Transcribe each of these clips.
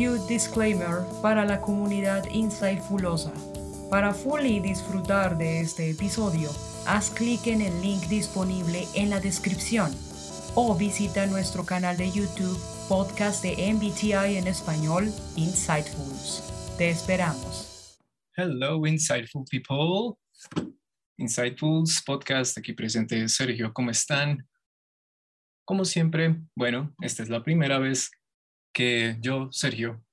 cute disclaimer para la comunidad Insightfulosa. Para fully disfrutar de este episodio, haz clic en el link disponible en la descripción o visita nuestro canal de YouTube podcast de MBTI en español, Insightfuls. Te esperamos. Hello, Insightful people. Insightfuls podcast, aquí presente Sergio, ¿cómo están? Como siempre, bueno, esta es la primera vez que yo, Sergio,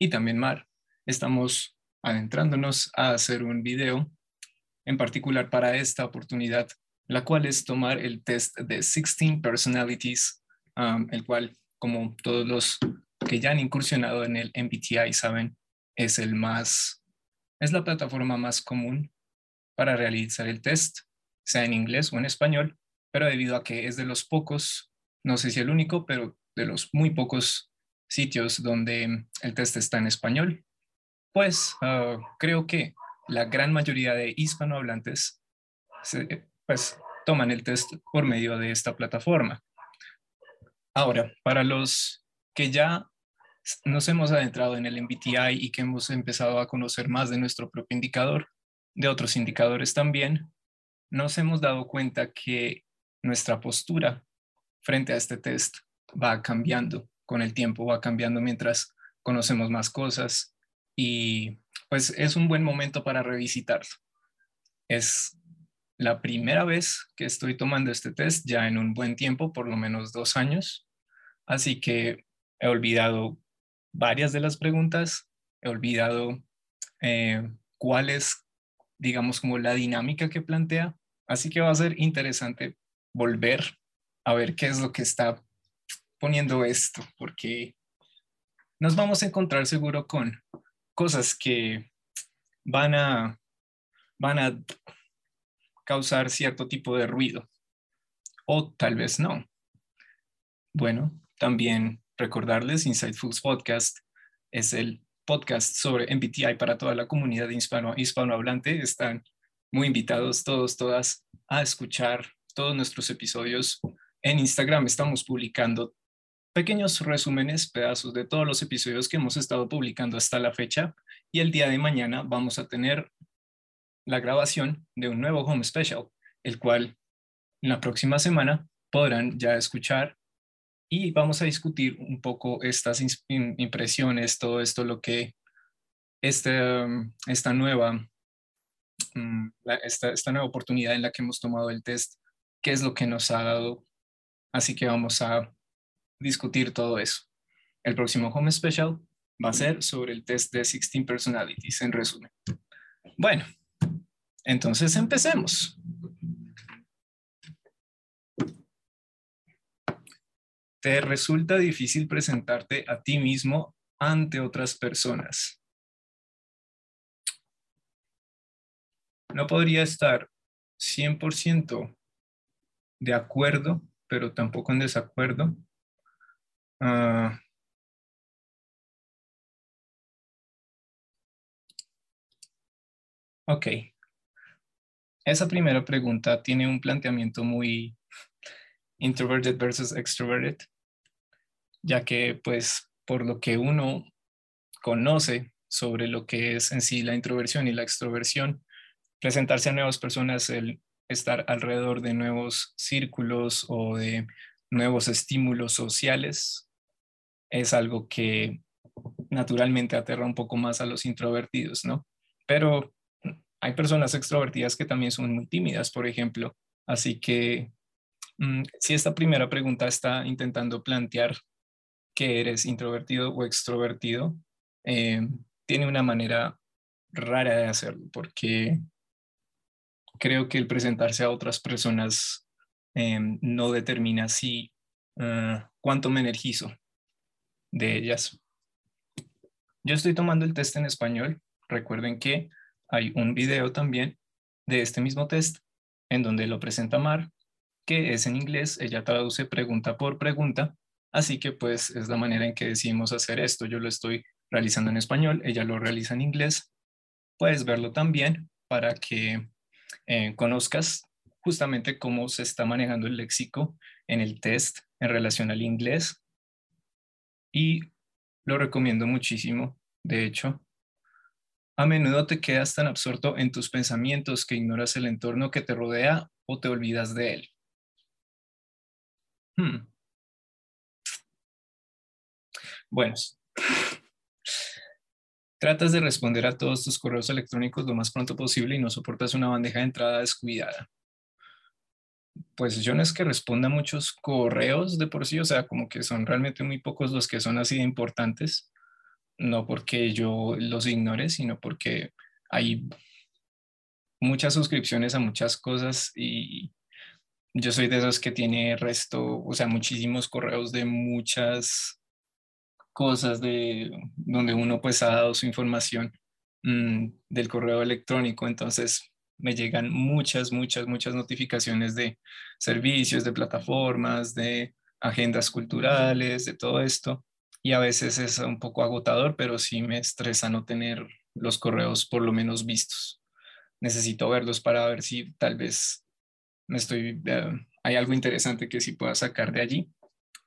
y también Mar, estamos adentrándonos a hacer un video en particular para esta oportunidad, la cual es tomar el test de 16 Personalities, um, el cual, como todos los que ya han incursionado en el MBTI saben, es el más, es la plataforma más común para realizar el test, sea en inglés o en español, pero debido a que es de los pocos, no sé si el único, pero de los muy pocos sitios donde el test está en español, pues ah, creo que la gran mayoría de hispanohablantes pues toman el test por medio de esta plataforma. Ahora, para los que ya nos hemos adentrado en el MBTI y que hemos empezado a conocer más de nuestro propio indicador, de otros indicadores también, nos hemos dado cuenta que nuestra postura frente a este test va cambiando con el tiempo, va cambiando mientras conocemos más cosas y pues es un buen momento para revisitarlo. Es la primera vez que estoy tomando este test ya en un buen tiempo, por lo menos dos años, así que he olvidado varias de las preguntas, he olvidado eh, cuál es, digamos, como la dinámica que plantea, así que va a ser interesante volver a ver qué es lo que está poniendo esto, porque nos vamos a encontrar seguro con cosas que van a, van a causar cierto tipo de ruido, o tal vez no. Bueno, también recordarles, Foods Podcast es el podcast sobre MBTI para toda la comunidad hispano, hispanohablante. Están muy invitados todos, todas a escuchar todos nuestros episodios en Instagram. Estamos publicando pequeños resúmenes, pedazos de todos los episodios que hemos estado publicando hasta la fecha y el día de mañana vamos a tener la grabación de un nuevo Home Special, el cual en la próxima semana podrán ya escuchar y vamos a discutir un poco estas impresiones, todo esto, lo que este, esta, nueva, mm, esta, esta nueva oportunidad en la que hemos tomado el test, qué es lo que nos ha dado. Así que vamos a discutir todo eso. El próximo Home Special va a ser sobre el test de 16 Personalities, en resumen. Bueno, entonces empecemos. ¿Te resulta difícil presentarte a ti mismo ante otras personas? No podría estar 100% de acuerdo, pero tampoco en desacuerdo Ah. ok. Esa primera pregunta tiene un planteamiento muy introverted versus extroverted, ya que pues por lo que uno conoce sobre lo que es en sí la introversión y la extroversión, presentarse a nuevas personas, el estar alrededor de nuevos círculos o de nuevos estímulos sociales, es algo que naturalmente aterra un poco más a los introvertidos, ¿no? Pero hay personas extrovertidas que también son muy tímidas, por ejemplo. Así que mm, si esta primera pregunta está intentando plantear que eres introvertido o extrovertido, eh, tiene una manera rara de hacerlo, porque creo que el presentarse a otras personas eh, no determina si ah, cuánto me energizo de ellas. Yo estoy tomando el test en español. Recuerden que hay un video también de este mismo test en donde lo presenta Mar, que es en inglés. Ella traduce pregunta por pregunta. Así que pues es la manera en que decidimos hacer esto. Yo lo estoy realizando en español, ella lo realiza en inglés. Puedes verlo también para que eh, conozcas justamente cómo se está manejando el léxico en el test en relación al inglés y lo recomiendo muchísimo, de hecho. A menudo te quedas tan absorto en tus pensamientos que ignoras el entorno que te rodea o te olvidas de él. Hmm. Bueno, tratas de responder a todos tus correos electrónicos lo más pronto posible y no soportas una bandeja de entrada descuidada. Pues yo no es que responda muchos correos de por sí, o sea, como que son realmente muy pocos los que son así de importantes, no porque yo los ignore, sino porque hay muchas suscripciones a muchas cosas y yo soy de esos que tiene resto, o sea, muchísimos correos de muchas cosas de donde uno pues ha dado su información mm, del correo electrónico, entonces me llegan muchas, muchas, muchas notificaciones de servicios, de plataformas, de agendas culturales, de todo esto y a veces es un poco agotador, pero sí me estresa no tener los correos por lo menos vistos. Necesito verlos para ver si tal vez me estoy, eh, hay algo interesante que sí pueda sacar de allí,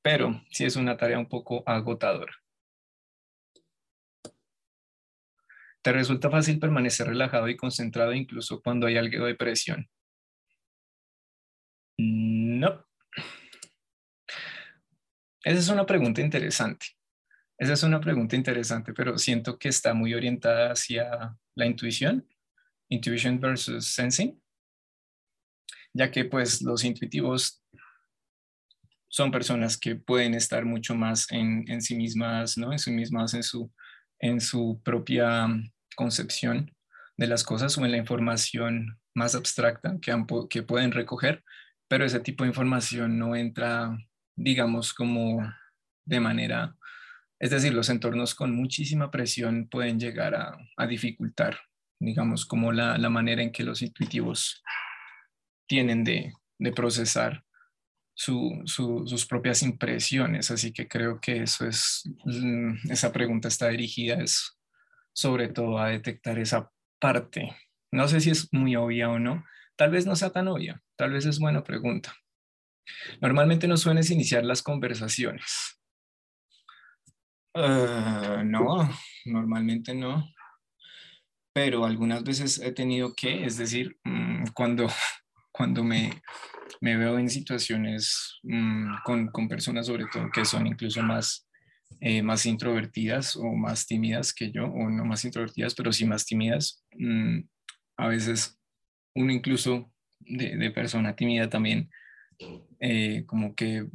pero sí es una tarea un poco agotadora. ¿Te resulta fácil permanecer relajado y concentrado incluso cuando hay algo de presión? No. Esa es una pregunta interesante. Esa es una pregunta interesante, pero siento que está muy orientada hacia la intuición, intuition versus sensing, ya que pues los intuitivos son personas que pueden estar mucho más en, sí mismas, ¿no? En sí mismas, en su, en su propia concepción de las cosas o en la información más abstracta que, que pueden recoger, pero ese tipo de información no entra, digamos, como de manera es decir, los entornos con muchísima presión pueden llegar a, dificultar, digamos, como la, manera en que los intuitivos tienen de, procesar sus propias impresiones. Así que creo que eso es, mm, esa pregunta está dirigida es sobre todo a detectar esa parte. No sé si es muy obvia o no. Tal vez no sea tan obvia. Tal vez es buena pregunta. Normalmente no sueles iniciar las conversaciones. Eh, no, normalmente no. Pero algunas veces he tenido que, es decir, mm, cuando, cuando me, me veo en situaciones mm, con, con, personas, sobre todo que son incluso más, eh, más introvertidas o más tímidas que yo, o no más introvertidas, pero sí más tímidas, mm, a veces uno incluso de, de persona tímida también, eh, como que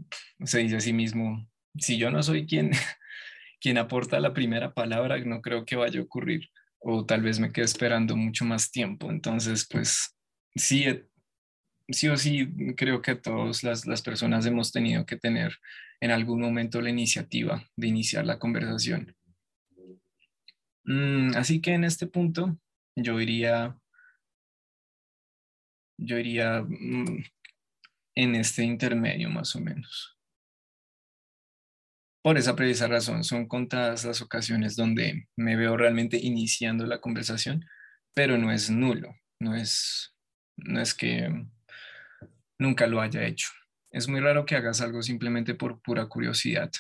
se dice a sí mismo, si yo no soy quien quien aporta la primera palabra no creo que vaya a ocurrir o tal vez me quede esperando mucho más tiempo. Entonces, pues sí, eh, sí o sí creo que todas las, las personas hemos tenido que tener en algún momento la iniciativa de iniciar la conversación. Mm, así que en este punto yo iría, yo iría mm, en este intermedio más o menos. Por esa precisa razón, son contadas las ocasiones donde me veo realmente iniciando la conversación, pero no es nulo, no es, no es que nunca lo haya hecho. Es muy raro que hagas algo simplemente por pura curiosidad.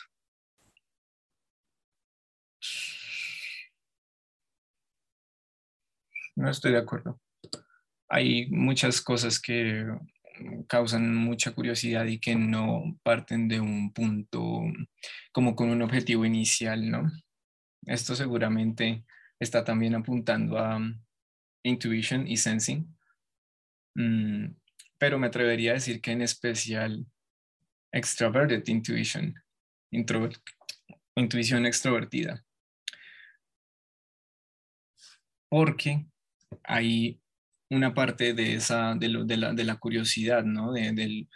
No estoy de acuerdo. Hay muchas cosas que causan mucha curiosidad y que no parten de un punto como con un objetivo inicial, ¿no? Esto seguramente está también apuntando a intuition y sensing, mm, pero me atrevería a decir que en especial extroverted intuition, intuición extrovertida, porque hay una parte de, esa, de, la, de la, curiosidad, ¿no? De, del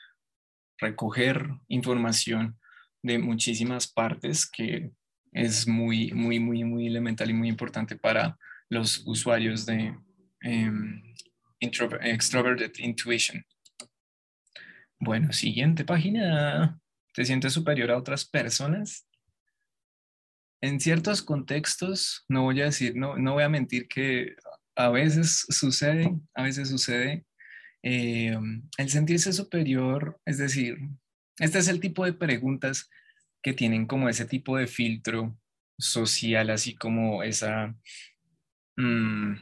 recoger información de muchísimas partes que es muy, muy, muy, muy elemental y muy importante para los usuarios de um, Extroverted Intuition. Bueno, siguiente página. ¿Te sientes superior a otras personas? En ciertos contextos, no voy a decir, no, no voy a mentir que a veces sucede, a veces sucede eh, el sentirse superior, es decir, este es el tipo de preguntas que tienen como ese tipo de filtro social, así como esa, mm,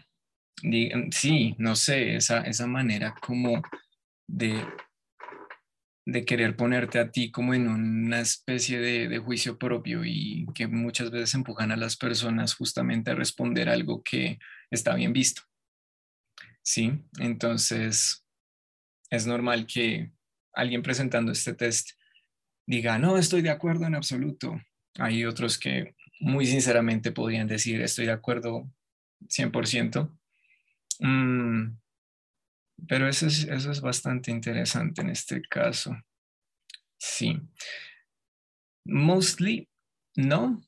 sí, no sé, esa, esa manera como de, de querer ponerte a ti como en una especie de, de, juicio propio y que muchas veces empujan a las personas justamente a responder algo que está bien visto. Sí, entonces es normal que alguien presentando este test diga, no, estoy de acuerdo en absoluto. Hay otros que muy sinceramente podrían decir, estoy de acuerdo 100%. Mm, pero eso es, eso es bastante interesante en este caso. Sí. Mostly, no,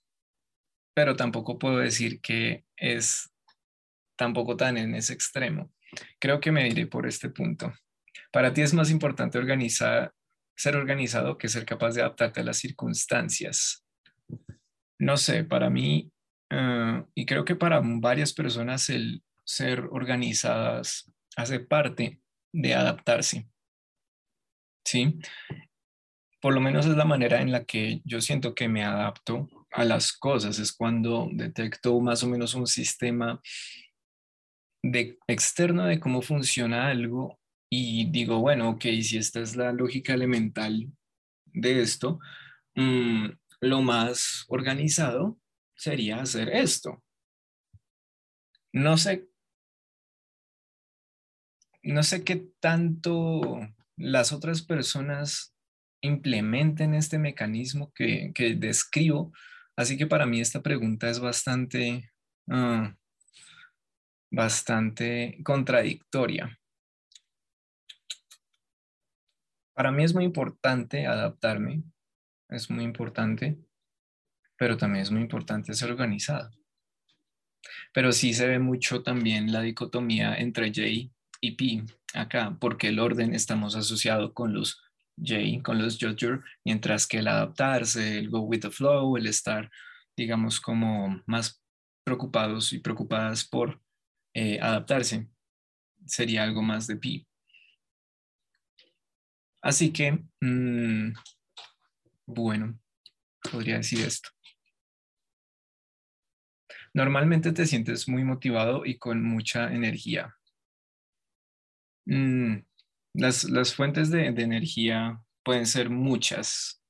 pero tampoco puedo decir que es tampoco tan en ese extremo. Creo que me diré por este punto. Para ti es más importante organizar, ser organizado que ser capaz de adaptarte a las circunstancias. No sé, para mí, eh, y creo que para varias personas el ser organizadas hace parte de adaptarse. ¿Sí? Por lo menos es la manera en la que yo siento que me adapto a las cosas, es cuando detecto más o menos un sistema de externo de cómo funciona algo y digo, bueno, ok, si esta es la lógica elemental de esto, mm, lo más organizado sería hacer esto. No sé, no sé qué tanto las otras personas implementen este mecanismo que, describo, así que para mí esta pregunta es bastante, ah, bastante contradictoria. Para mí es muy importante adaptarme, es muy importante, pero también es muy importante ser organizado. Pero sí se ve mucho también la dicotomía entre J y P acá, porque el orden estamos asociado con los J, con los Judger, mientras que el adaptarse, el go with the flow, el estar, digamos, como más preocupados y preocupadas por eh, adaptarse, sería algo más de P. Así que, mm, bueno, podría decir esto. Normalmente te sientes muy motivado y con mucha energía. Mm, las, fuentes de, energía pueden ser muchas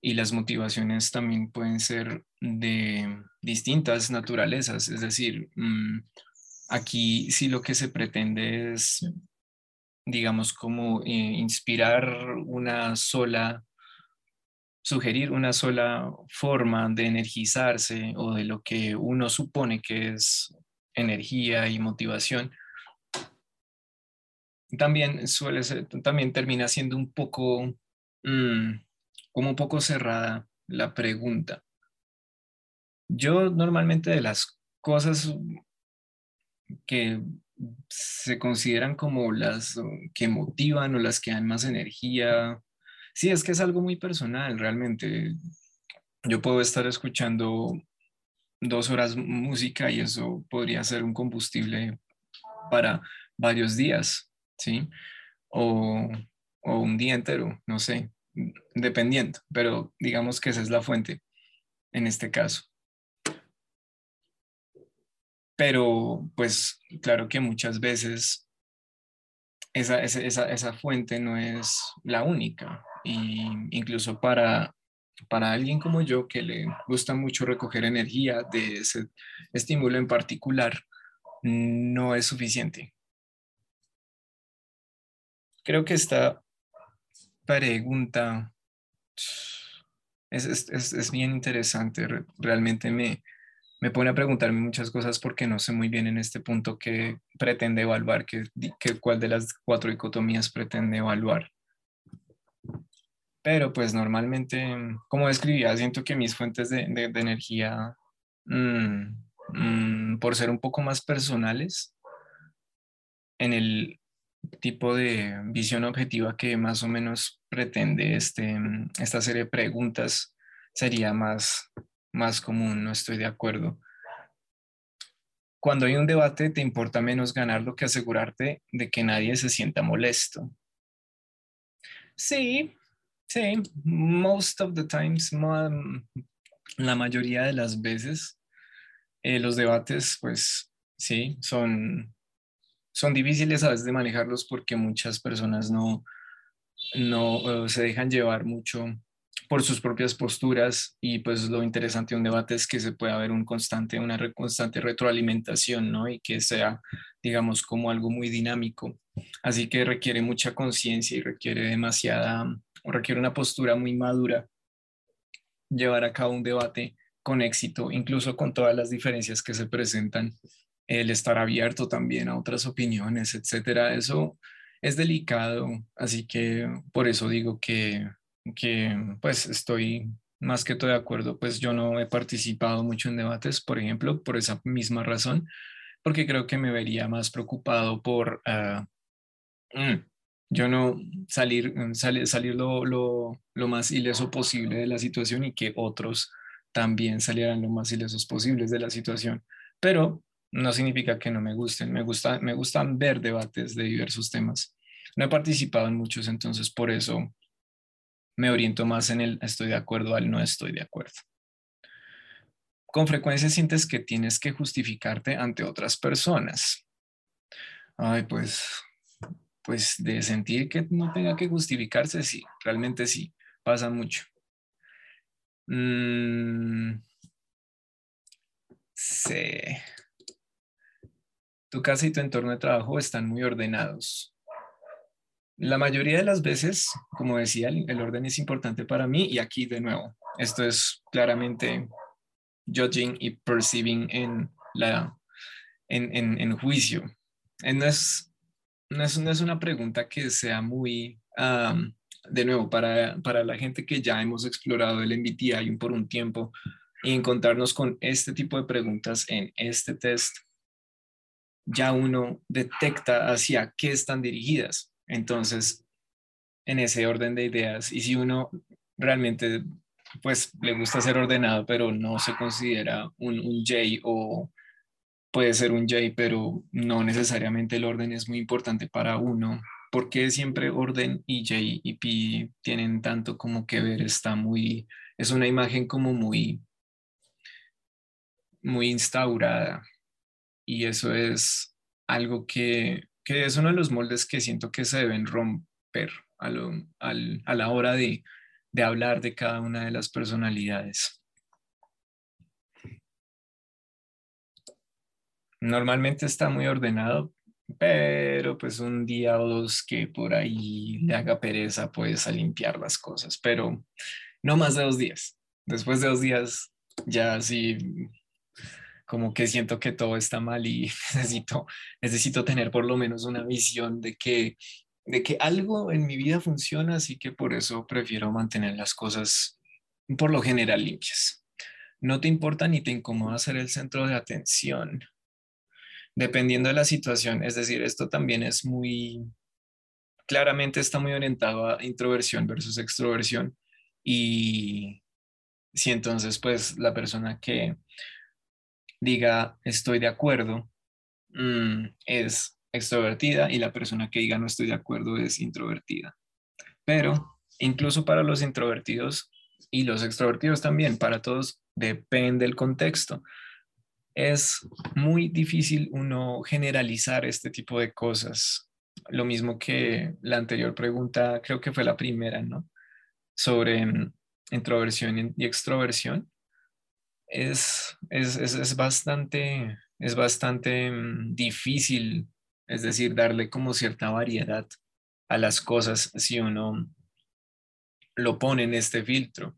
y las motivaciones también pueden ser de distintas naturalezas. Es decir, mm, aquí sí lo que se pretende es digamos, como eh, inspirar una sola, sugerir una sola forma de energizarse o de lo que uno supone que es energía y motivación, también suele ser, también termina siendo un poco, mm, como un poco cerrada la pregunta. Yo normalmente de las cosas que se consideran como las que motivan o las que dan más energía. Sí, es que es algo muy personal, realmente. Yo puedo estar escuchando dos horas música y eso podría ser un combustible para varios días, ¿sí? O, o un día entero, no sé, dependiendo, pero digamos que esa es la fuente en este caso. Pero pues claro que muchas veces esa, esa, fuente no es la única. Y incluso para, para alguien como yo que le gusta mucho recoger energía de ese estímulo en particular, no es suficiente. Creo que esta pregunta es, es bien interesante, realmente me, me pone a preguntarme muchas cosas porque no sé muy bien en este punto qué pretende evaluar, qué, cuál de las cuatro dicotomías pretende evaluar. Pero pues normalmente, como describía, siento que mis fuentes de, energía, mm, mm, por ser un poco más personales, en el tipo de visión objetiva que más o menos pretende este, esta serie de preguntas, sería más más común, no estoy de acuerdo. Cuando hay un debate, te importa menos ganarlo que asegurarte de que nadie se sienta molesto. Sí, sí, most of the times, la mayoría de las veces eh, los debates, pues sí, son, son difíciles a veces de manejarlos porque muchas personas no, no se dejan llevar mucho por sus propias posturas y pues lo interesante de un debate es que se pueda haber un constante, una constante retroalimentación, ¿no? Y que sea, digamos, como algo muy dinámico. Así que requiere mucha conciencia y requiere demasiada, o requiere una postura muy madura llevar a cabo un debate con éxito, incluso con todas las diferencias que se presentan, el estar abierto también a otras opiniones, etcétera. Eso es delicado, así que por eso digo que que pues estoy más que todo de acuerdo, pues yo no he participado mucho en debates, por ejemplo, por esa misma razón, porque creo que me vería más preocupado por ah, mm, yo no salir, mm, salir, salir lo, lo, lo, más ileso posible de la situación y que otros también salieran lo más ilesos posibles de la situación. Pero no significa que no me gusten, me, gusta, me gustan ver debates de diversos temas. No he participado en muchos, entonces por eso me oriento más en el estoy de acuerdo al no estoy de acuerdo. Con frecuencia sientes que tienes que justificarte ante otras personas. Ay, pues, pues de sentir que no tenga que justificarse, sí, realmente sí, pasa mucho. Mm, sí. Tu casa y tu entorno de trabajo están muy ordenados. La mayoría de las veces, como decía, el, orden es importante para mí y aquí de nuevo, esto es claramente judging y perceiving en, la, en, en, juicio. Eh, no es, no, es, no es, una pregunta que sea muy, de nuevo, para, para la gente que ya hemos explorado el MBTI por un tiempo y encontrarnos con este tipo de preguntas en este test, ya uno detecta hacia qué están dirigidas. Entonces, en ese orden de ideas, y si uno realmente pues le gusta ser ordenado, pero no se considera un, J o puede ser un J, pero no necesariamente el orden es muy importante para uno. porque siempre orden y J y P tienen tanto como que ver? Está muy, es una imagen como muy, muy instaurada. Y eso es algo que que es uno de los moldes que siento que se deben romper a, la hora de, de hablar de cada una de las personalidades. Normalmente está muy ordenado, pero pues un día o dos que por ahí le haga pereza, pues a limpiar las cosas, pero no más de dos días. Después de dos días ya sí como que siento que todo está mal y necesito, necesito tener por lo menos una visión de que, de que algo en mi vida funciona, así que por eso prefiero mantener las cosas por lo general limpias. No te importa ni te incomoda ser el centro de atención, dependiendo de la situación. Es decir, esto también es muy, claramente está muy orientado a introversión versus extroversión. Y si entonces, pues la persona que diga estoy de acuerdo mm, es extrovertida y la persona que diga no estoy de acuerdo es introvertida. Pero incluso para los introvertidos y los extrovertidos también, para todos depende del contexto. Es muy difícil uno generalizar este tipo de cosas. Lo mismo que la anterior pregunta, creo que fue la primera, ¿no? Sobre mm, introversión y extroversión es, es, bastante, es bastante mm, difícil, es decir, darle como cierta variedad a las cosas si uno lo pone en este filtro.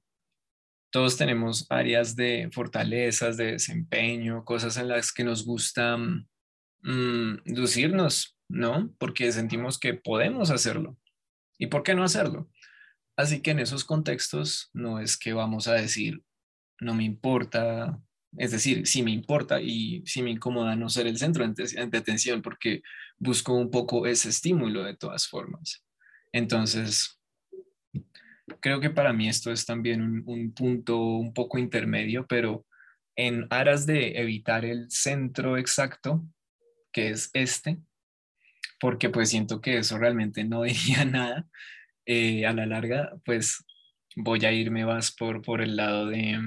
Todos tenemos áreas de fortalezas, de desempeño, cosas en las que nos gusta mm, lucirnos, ¿no? Porque sentimos que podemos hacerlo. ¿Y por qué no hacerlo? Así que en esos contextos no es que vamos a decir, no me importa, es decir, sí me importa y sí me incomoda no ser el centro de atención porque busco un poco ese estímulo de todas formas. Entonces, creo que para mí esto es también un, punto un poco intermedio, pero en aras de evitar el centro exacto, que es este, porque pues siento que eso realmente no diría nada, eh, a la larga, pues voy a irme más por, por el lado de,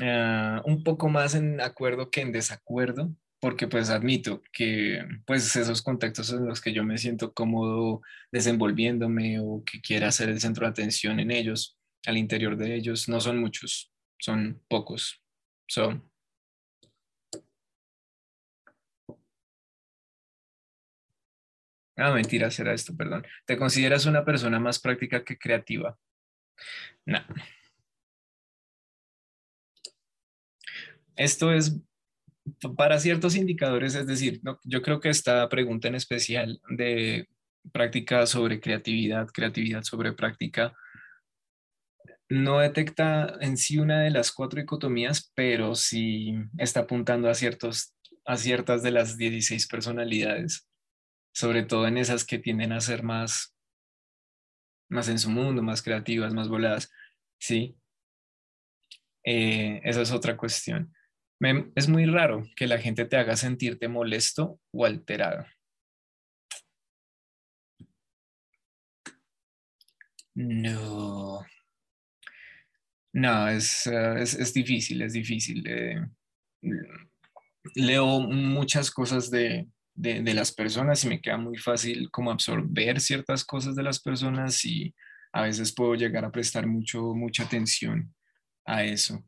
ah, un poco más en acuerdo que en desacuerdo, porque pues admito que pues esos contextos en los que yo me siento cómodo desenvolviéndome o que quiera ser el centro de atención en ellos, al interior de ellos, no son muchos, son pocos. Son Ah, mentira, será esto, perdón. ¿Te consideras una persona más práctica que creativa? No. Esto es para ciertos indicadores, es decir, yo creo que esta pregunta en especial de práctica sobre creatividad, creatividad sobre práctica, no detecta en sí una de las cuatro dicotomías, pero sí está apuntando a, ciertos, a ciertas de las 16 personalidades sobre todo en esas que tienden a ser más, más en su mundo, más creativas, más voladas, ¿sí? Eh, esa es otra cuestión. Es muy raro que la gente te haga sentirte molesto o alterado. No. No, es, eh, es, difícil, es difícil. Eh, leo muchas cosas de, de, las personas y me queda muy fácil como absorber ciertas cosas de las personas y a veces puedo llegar a prestar mucho, mucha atención a eso.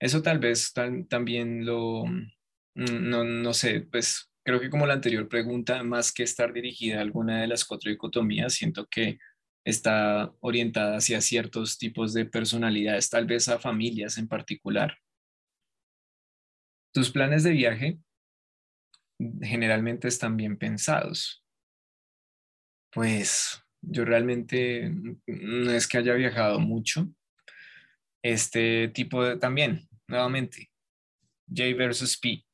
Eso tal vez también lo, mm, no, no sé, pues creo que como la anterior pregunta, más que estar dirigida a alguna de las cuatro dicotomías, siento que está orientada hacia ciertos tipos de personalidades, tal vez a familias en particular. Tus planes de viaje generalmente están bien pensados. Pues yo realmente no es que haya viajado mucho. Este tipo de, también, nuevamente, J versus P.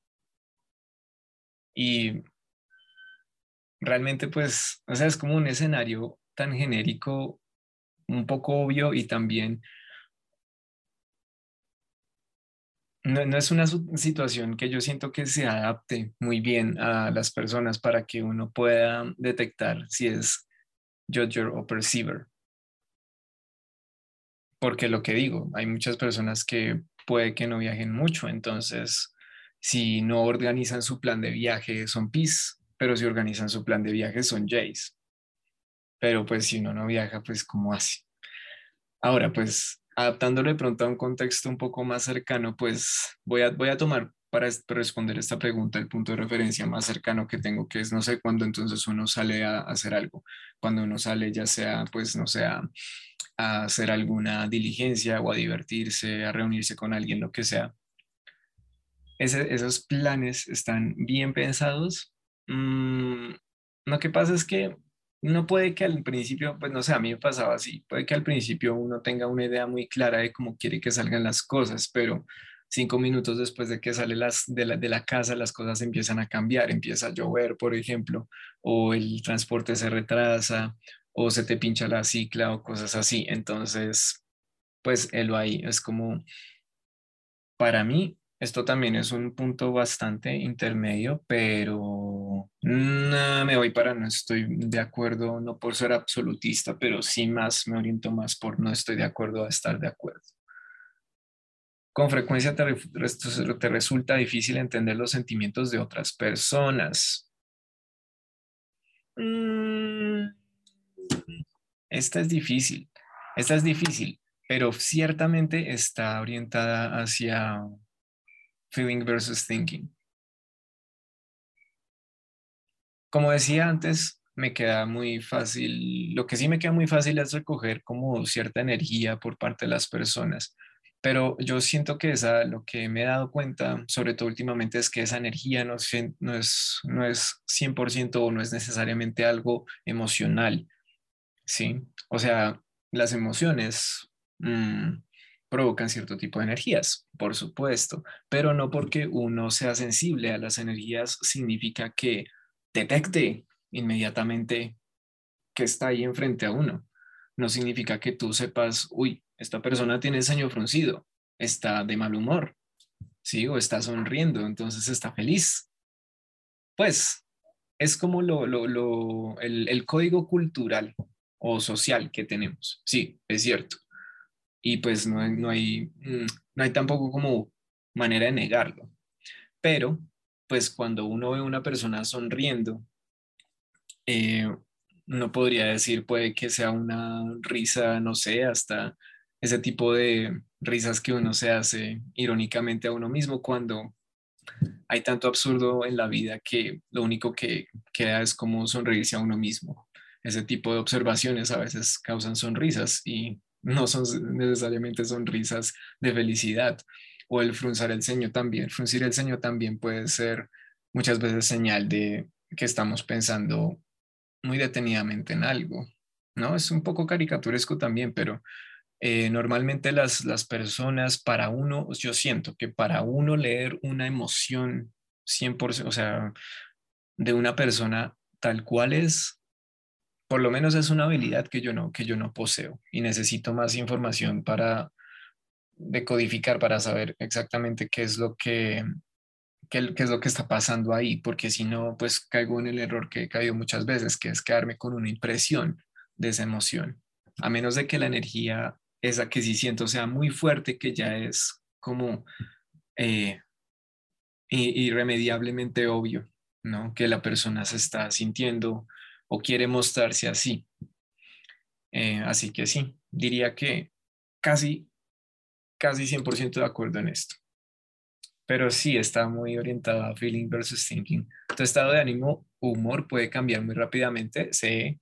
Y realmente pues, o sea, es como un escenario tan genérico, un poco obvio y también no, es una situación que yo siento que se adapte muy bien a las personas para que uno pueda detectar si es judger o perceiver. Porque lo que digo, hay muchas personas que puede que no viajen mucho, entonces si no organizan su plan de viaje son PIS, pero si organizan su plan de viaje son Jays. Pero pues si uno no viaja, pues ¿cómo hace? Ahora, pues adaptándolo de pronto a un contexto un poco más cercano, pues voy a, voy a tomar para responder esta pregunta el punto de referencia más cercano que tengo, que es no sé cuándo entonces uno sale a hacer algo, cuando uno sale ya sea pues no sea a hacer alguna diligencia o a divertirse, a reunirse con alguien, lo que sea. esos planes están bien pensados. Mm, lo que pasa es que no puede que al principio, pues no sé, a mí me pasaba así, puede que al principio uno tenga una idea muy clara de cómo quiere que salgan las cosas, pero cinco minutos después de que sale las, de, la, de la casa, las cosas empiezan a cambiar, empieza a llover, por ejemplo, o el transporte se retrasa, o se te pincha la cicla o cosas así. Entonces, pues él ahí es como, para mí, esto también es un punto bastante intermedio, pero no me voy para no estoy de acuerdo, no por ser absolutista, pero sí más me oriento más por no estoy de acuerdo a estar de acuerdo. Con frecuencia te, te resulta difícil entender los sentimientos de otras personas. Mm, esta es difícil, esta es difícil, pero ciertamente está orientada hacia feeling versus thinking. Como decía antes, me queda muy fácil, lo que sí me queda muy fácil es recoger como cierta energía por parte de las personas, pero yo siento que esa, lo que me he dado cuenta, sobre todo últimamente, es que esa energía no, no, es, no es 100% o no es necesariamente algo emocional, ¿sí? O sea, las emociones mm, provocan cierto tipo de energías, por supuesto, pero no porque uno sea sensible a las energías significa que detecte inmediatamente que está ahí enfrente a uno. No significa que tú sepas, uy, esta persona tiene el ceño fruncido, está de mal humor, ¿sí? O está sonriendo, entonces está feliz. Pues es como lo, lo, el, el código cultural o social que tenemos. Sí, es cierto y pues no, no, hay, mm, no hay tampoco como manera de negarlo. Pero pues cuando uno ve a una persona sonriendo, eh, uno podría decir, puede que sea una risa, no sé, hasta ese tipo de risas que uno se hace irónicamente a uno mismo cuando hay tanto absurdo en la vida que lo único que queda es como sonreírse a uno mismo. Ese tipo de observaciones a veces causan sonrisas y no son necesariamente sonrisas de felicidad. O el fruncir el ceño también. Fruncir el ceño también puede ser muchas veces señal de que estamos pensando muy detenidamente en algo, ¿no? Es un poco caricaturesco también, pero eh, normalmente las, las personas, para uno, yo siento que para uno leer una emoción 100%, o sea, de una persona tal cual es, por lo menos es una habilidad que yo no, que yo no poseo y necesito más información para decodificar, para saber exactamente qué es lo que, qué, es lo que está pasando ahí, porque si no, pues caigo en el error que he caído muchas veces, que es quedarme con una impresión de esa emoción, a menos de que la energía, esa que sí siento, sea muy fuerte, que ya es como eh, irremediablemente obvio, ¿no? Que la persona se está sintiendo o quiere mostrarse así. Eh, así que sí, diría que casi, casi 100% de acuerdo en esto pero sí está muy orientada a feeling versus thinking. Tu estado de ánimo, humor puede cambiar muy rápidamente. Sí,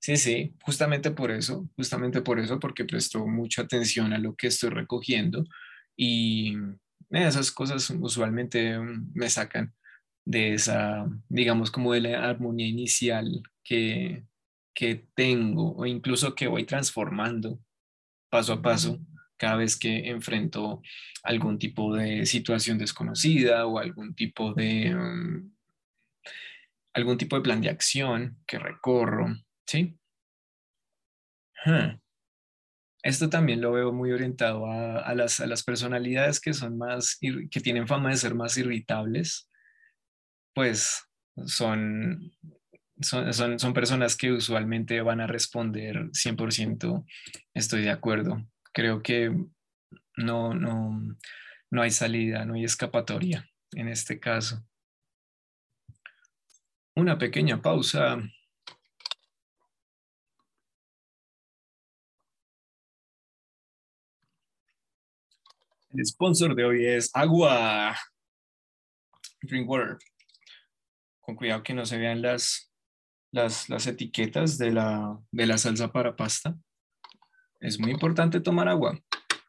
sí, sí, justamente por eso, justamente por eso, porque presto mucha atención a lo que estoy recogiendo y esas cosas usualmente mm, me sacan de esa, digamos, como de la armonía inicial que, que tengo o incluso que voy transformando paso a paso cada vez que enfrento algún tipo de situación desconocida o algún tipo de, mm, algún tipo de plan de acción que recorro, ¿sí? Esto también lo veo muy orientado a, las, a, las, personalidades que son más, que tienen fama de ser más irritables, pues son, son, son, son personas que usualmente van a responder 100%, estoy de acuerdo creo que no, no, no hay salida, no hay escapatoria en este caso. Una pequeña pausa. El sponsor de hoy es agua. Drink water. Con cuidado que no se vean las, las, las etiquetas de la, de la salsa para pasta es muy importante tomar agua.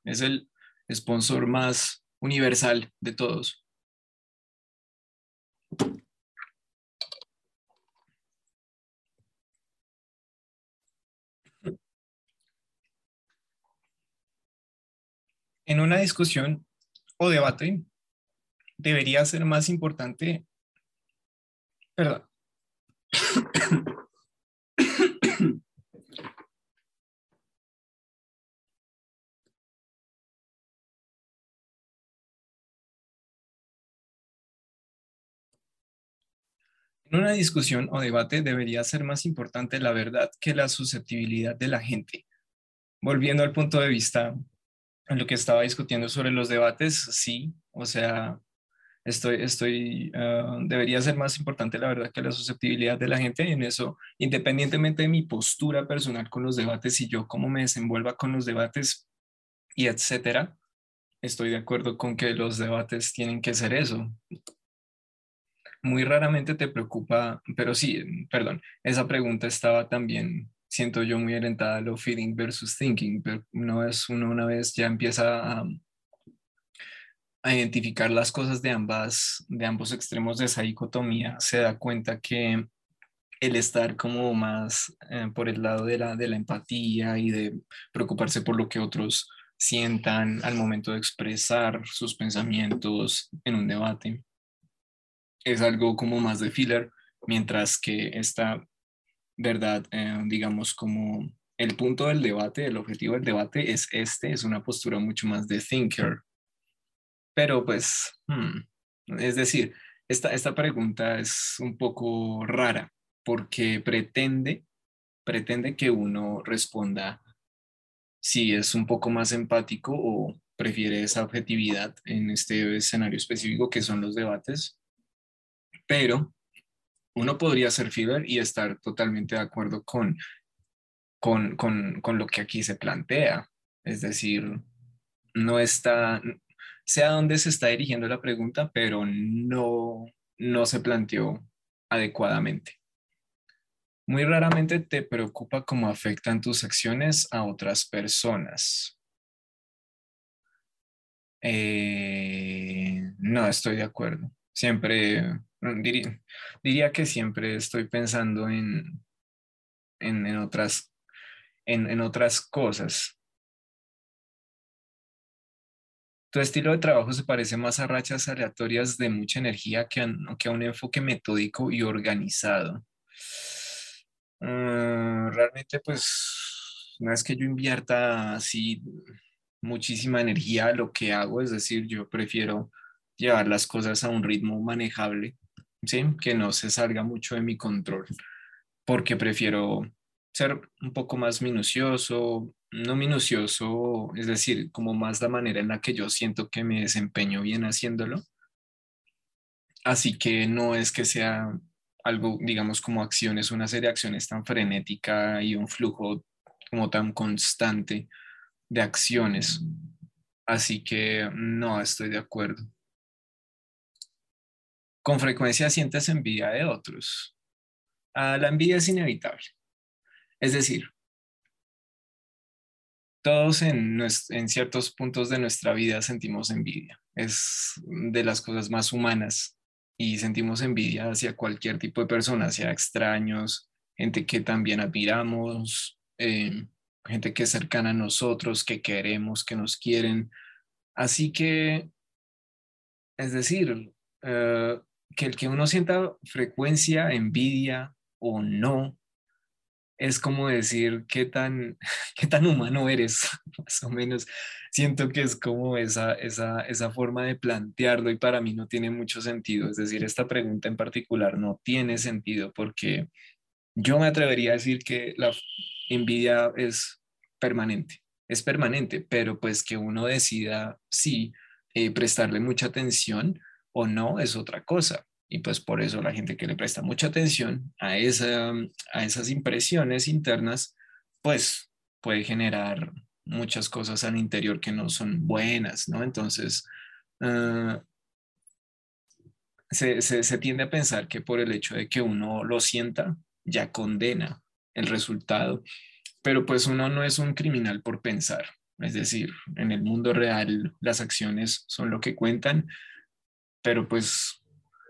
Es el sponsor más universal de todos. En una discusión o debate debería ser más importante, perdón, En una discusión o debate debería ser más importante la verdad que la susceptibilidad de la gente. Volviendo al punto de vista en lo que estaba discutiendo sobre los debates, sí, o sea, estoy, estoy, ah, debería ser más importante la verdad que la susceptibilidad de la gente en eso, independientemente de mi postura personal con los debates y yo cómo me desenvuelva con los debates y etcétera. Estoy de acuerdo con que los debates tienen que ser eso, muy raramente te preocupa, pero sí, perdón, esa pregunta estaba también, siento yo, muy orientada a lo feeling versus thinking, pero una vez uno una vez ya empieza a, a identificar las cosas de ambas, de ambos extremos de esa dicotomía, se da cuenta que el estar como más eh, por el lado de la, de la empatía y de preocuparse por lo que otros sientan al momento de expresar sus pensamientos en un debate, es algo como más de filler, mientras que esta verdad, eh, digamos, como el punto del debate, el objetivo del debate es este, es una postura mucho más de thinker. Pero pues, hmm, es decir, esta, esta pregunta es un poco rara porque pretende, pretende que uno responda si es un poco más empático o prefiere esa objetividad en este escenario específico que son los debates. Pero uno podría ser fiber y estar totalmente de acuerdo con, con, con, con lo que aquí se plantea. Es decir, no está, sé a dónde se está dirigiendo la pregunta, pero no, no se planteó adecuadamente. Muy raramente te preocupa cómo afectan tus acciones a otras personas. Eh, no estoy de acuerdo. Siempre, diría, diría que siempre estoy pensando en, en, otras, en, en otras cosas. Tu estilo de trabajo se parece más a rachas aleatorias de mucha energía que a, un enfoque metódico y organizado. Mm, realmente, pues, no es que yo invierta así muchísima energía lo que hago, es decir, yo prefiero llevar las cosas a un ritmo manejable, ¿sí? Que no se salga mucho de mi control, porque prefiero ser un poco más minucioso, no minucioso, es decir, como más la manera en la que yo siento que me desempeño bien haciéndolo. Así que no es que sea algo, digamos, como acciones, una serie de acciones tan frenética y un flujo como tan constante de acciones. Así que no estoy de acuerdo. Con frecuencia sientes envidia de otros. Ah, la envidia es inevitable. Es decir, todos en, ciertos puntos de nuestra vida sentimos envidia. Es de las cosas más humanas y sentimos envidia hacia cualquier tipo de persona, hacia extraños, gente que también admiramos, eh, gente que es cercana a nosotros, que queremos, que nos quieren. Así que, es decir, eh, que el que uno sienta frecuencia, envidia o no, es como decir qué tan, qué tan humano eres, más o menos. Siento que es como esa, esa, esa forma de plantearlo y para mí no tiene mucho sentido. Es decir, esta pregunta en particular no tiene sentido porque yo me atrevería a decir que la envidia es permanente, es permanente, pero pues que uno decida si eh, prestarle mucha atención o no es otra cosa. Y pues por eso la gente que le presta mucha atención a, esa, a esas impresiones internas, pues puede generar muchas cosas al interior que no son buenas, ¿no? Entonces, ah, se, se, tiende a pensar que por el hecho de que uno lo sienta, ya condena el resultado, pero pues uno no es un criminal por pensar. Es decir, en el mundo real las acciones son lo que cuentan, pero pues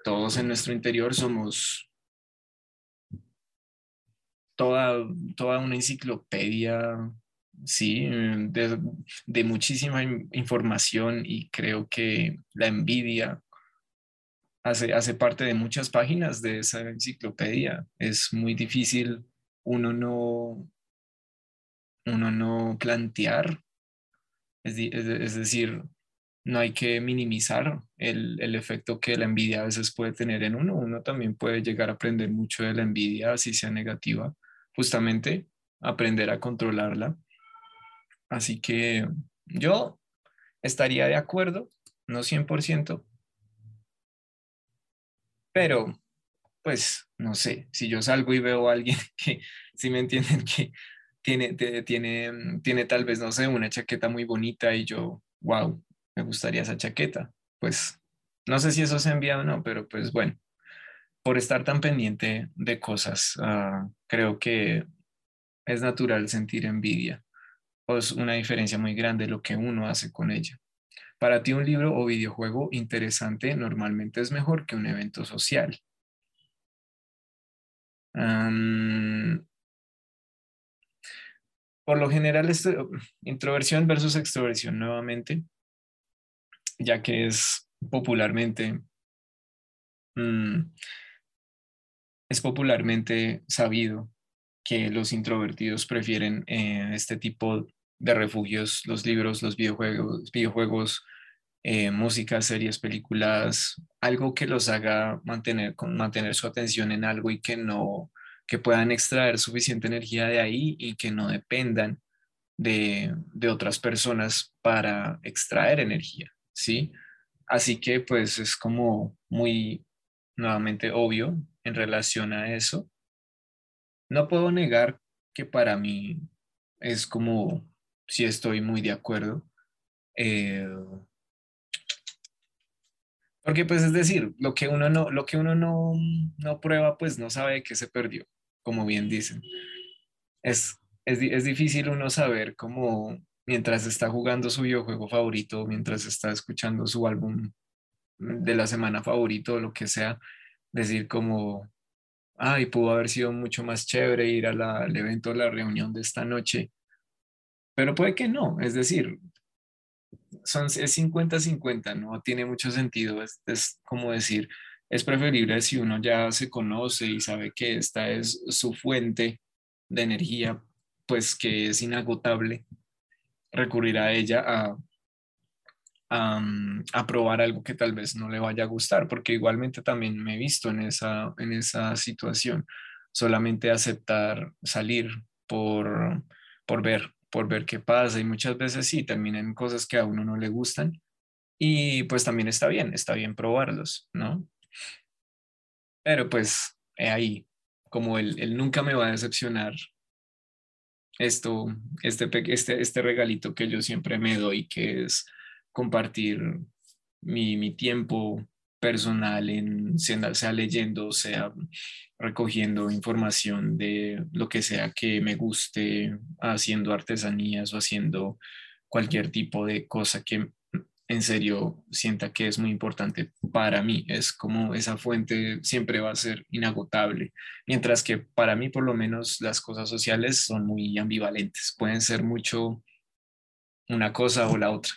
todos en nuestro interior somos toda, toda una enciclopedia, sí, de, muchísima información y creo que la envidia hace, hace parte de muchas páginas de esa enciclopedia. Es muy difícil uno no, uno no plantear, es decir, no hay que minimizar el, efecto que la envidia a veces puede tener en uno. Uno también puede llegar a aprender mucho de la envidia, así sea negativa, justamente aprender a controlarla. Así que yo estaría de acuerdo, no 100%, pero pues no sé, si yo salgo y veo a alguien que, si me entienden, que tiene, tiene, tiene tal vez, no sé, una chaqueta muy bonita y yo, wow, me gustaría esa chaqueta. Pues no sé si eso se envía o no, pero pues bueno, por estar tan pendiente de cosas, ah, creo que es natural sentir envidia. O es una diferencia muy grande lo que uno hace con ella. Para ti un libro o videojuego interesante normalmente es mejor que un evento social. por lo general, introversión versus extroversión nuevamente ya que es popularmente, mm, es popularmente sabido que los introvertidos prefieren eh, este tipo de refugios, los libros, los videojuegos, videojuegos eh, música, series, películas, algo que los haga mantener, mantener su atención en algo y que no, que puedan extraer suficiente energía de ahí y que no dependan de, de otras personas para extraer energía, ¿sí? Así que pues es como muy nuevamente obvio en relación a eso. No puedo negar que para mí es como si estoy muy de acuerdo. Eh, porque pues es decir, lo que uno no, lo que uno no, no prueba, pues no sabe que se perdió, como bien dicen. Es, es, es difícil uno saber cómo mientras está jugando su videojuego favorito, mientras está escuchando su álbum de la semana favorito, lo que sea, decir como, ay, pudo haber sido mucho más chévere ir al evento, la reunión de esta noche, pero puede que no, es decir, son, es 50-50, no tiene mucho sentido, es, es como decir, es preferible si uno ya se conoce y sabe que esta es su fuente de energía, pues que es inagotable, recurrir a ella a a, probar algo que tal vez no le vaya a gustar, porque igualmente también me he visto en esa, en esa situación, solamente aceptar salir por, por ver, por ver qué pasa. Y muchas veces sí, terminan cosas que a uno no le gustan. Y pues también está bien, está bien probarlos, ¿no? Pero pues ahí, como el, nunca me va a decepcionar esto, este, este, este regalito que yo siempre me doy, que es compartir mi, mi tiempo personal en sea leyendo, sea recogiendo información de lo que sea que me guste, haciendo artesanías o haciendo cualquier tipo de cosa que en serio sienta que es muy importante para mí. Es como esa fuente siempre va a ser inagotable, mientras que para mí por lo menos las cosas sociales son muy ambivalentes, pueden ser mucho una cosa o la otra.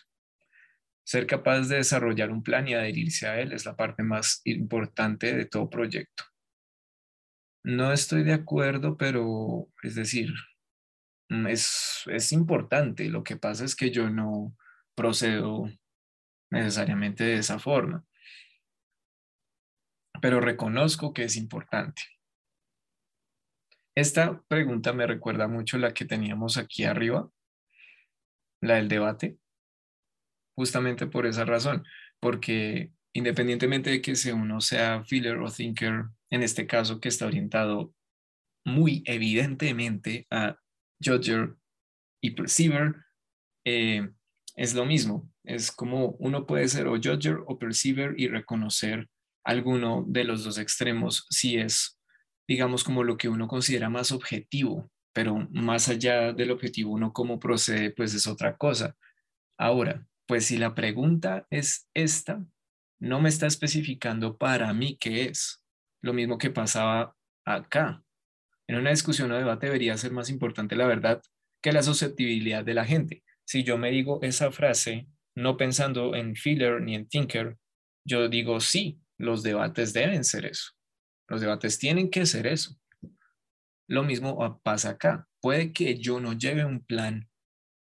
Ser capaz de desarrollar un plan y adherirse a él es la parte más importante de todo proyecto. No estoy de acuerdo, pero es decir, mm, es, es importante. Lo que pasa es que yo no procedo necesariamente de esa forma, pero reconozco que es importante. Esta pregunta me recuerda mucho la que teníamos aquí arriba, la del debate justamente por esa razón, porque independientemente de que uno sea feeler o thinker, en este caso que está orientado muy evidentemente a judger y perceiver, eh, es lo mismo. Es como uno puede ser o judger o perceiver y reconocer alguno de los dos extremos si es, digamos, como lo que uno considera más objetivo, pero más allá del objetivo, uno cómo procede, pues es otra cosa. Ahora, pues si la pregunta es esta, no me está especificando para mí qué es. Lo mismo que pasaba acá. En una discusión o debate debería ser más importante la verdad que la susceptibilidad de la gente. Si yo me digo esa frase no pensando en feeler ni en thinker, yo digo sí, los debates deben ser eso. Los debates tienen que ser eso. Lo mismo pasa acá. Puede que yo no lleve un plan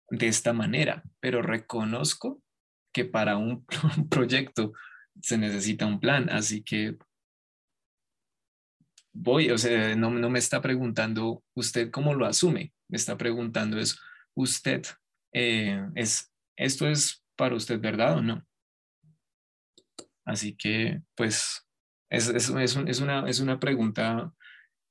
de esta manera, pero reconozco que para un, proyecto se necesita un plan, así que voy, o sea, no, no, me está preguntando usted cómo lo asume, me está preguntando es usted, eh, es, esto es para usted verdad o no. Así que, pues, es, es, es, una, es una pregunta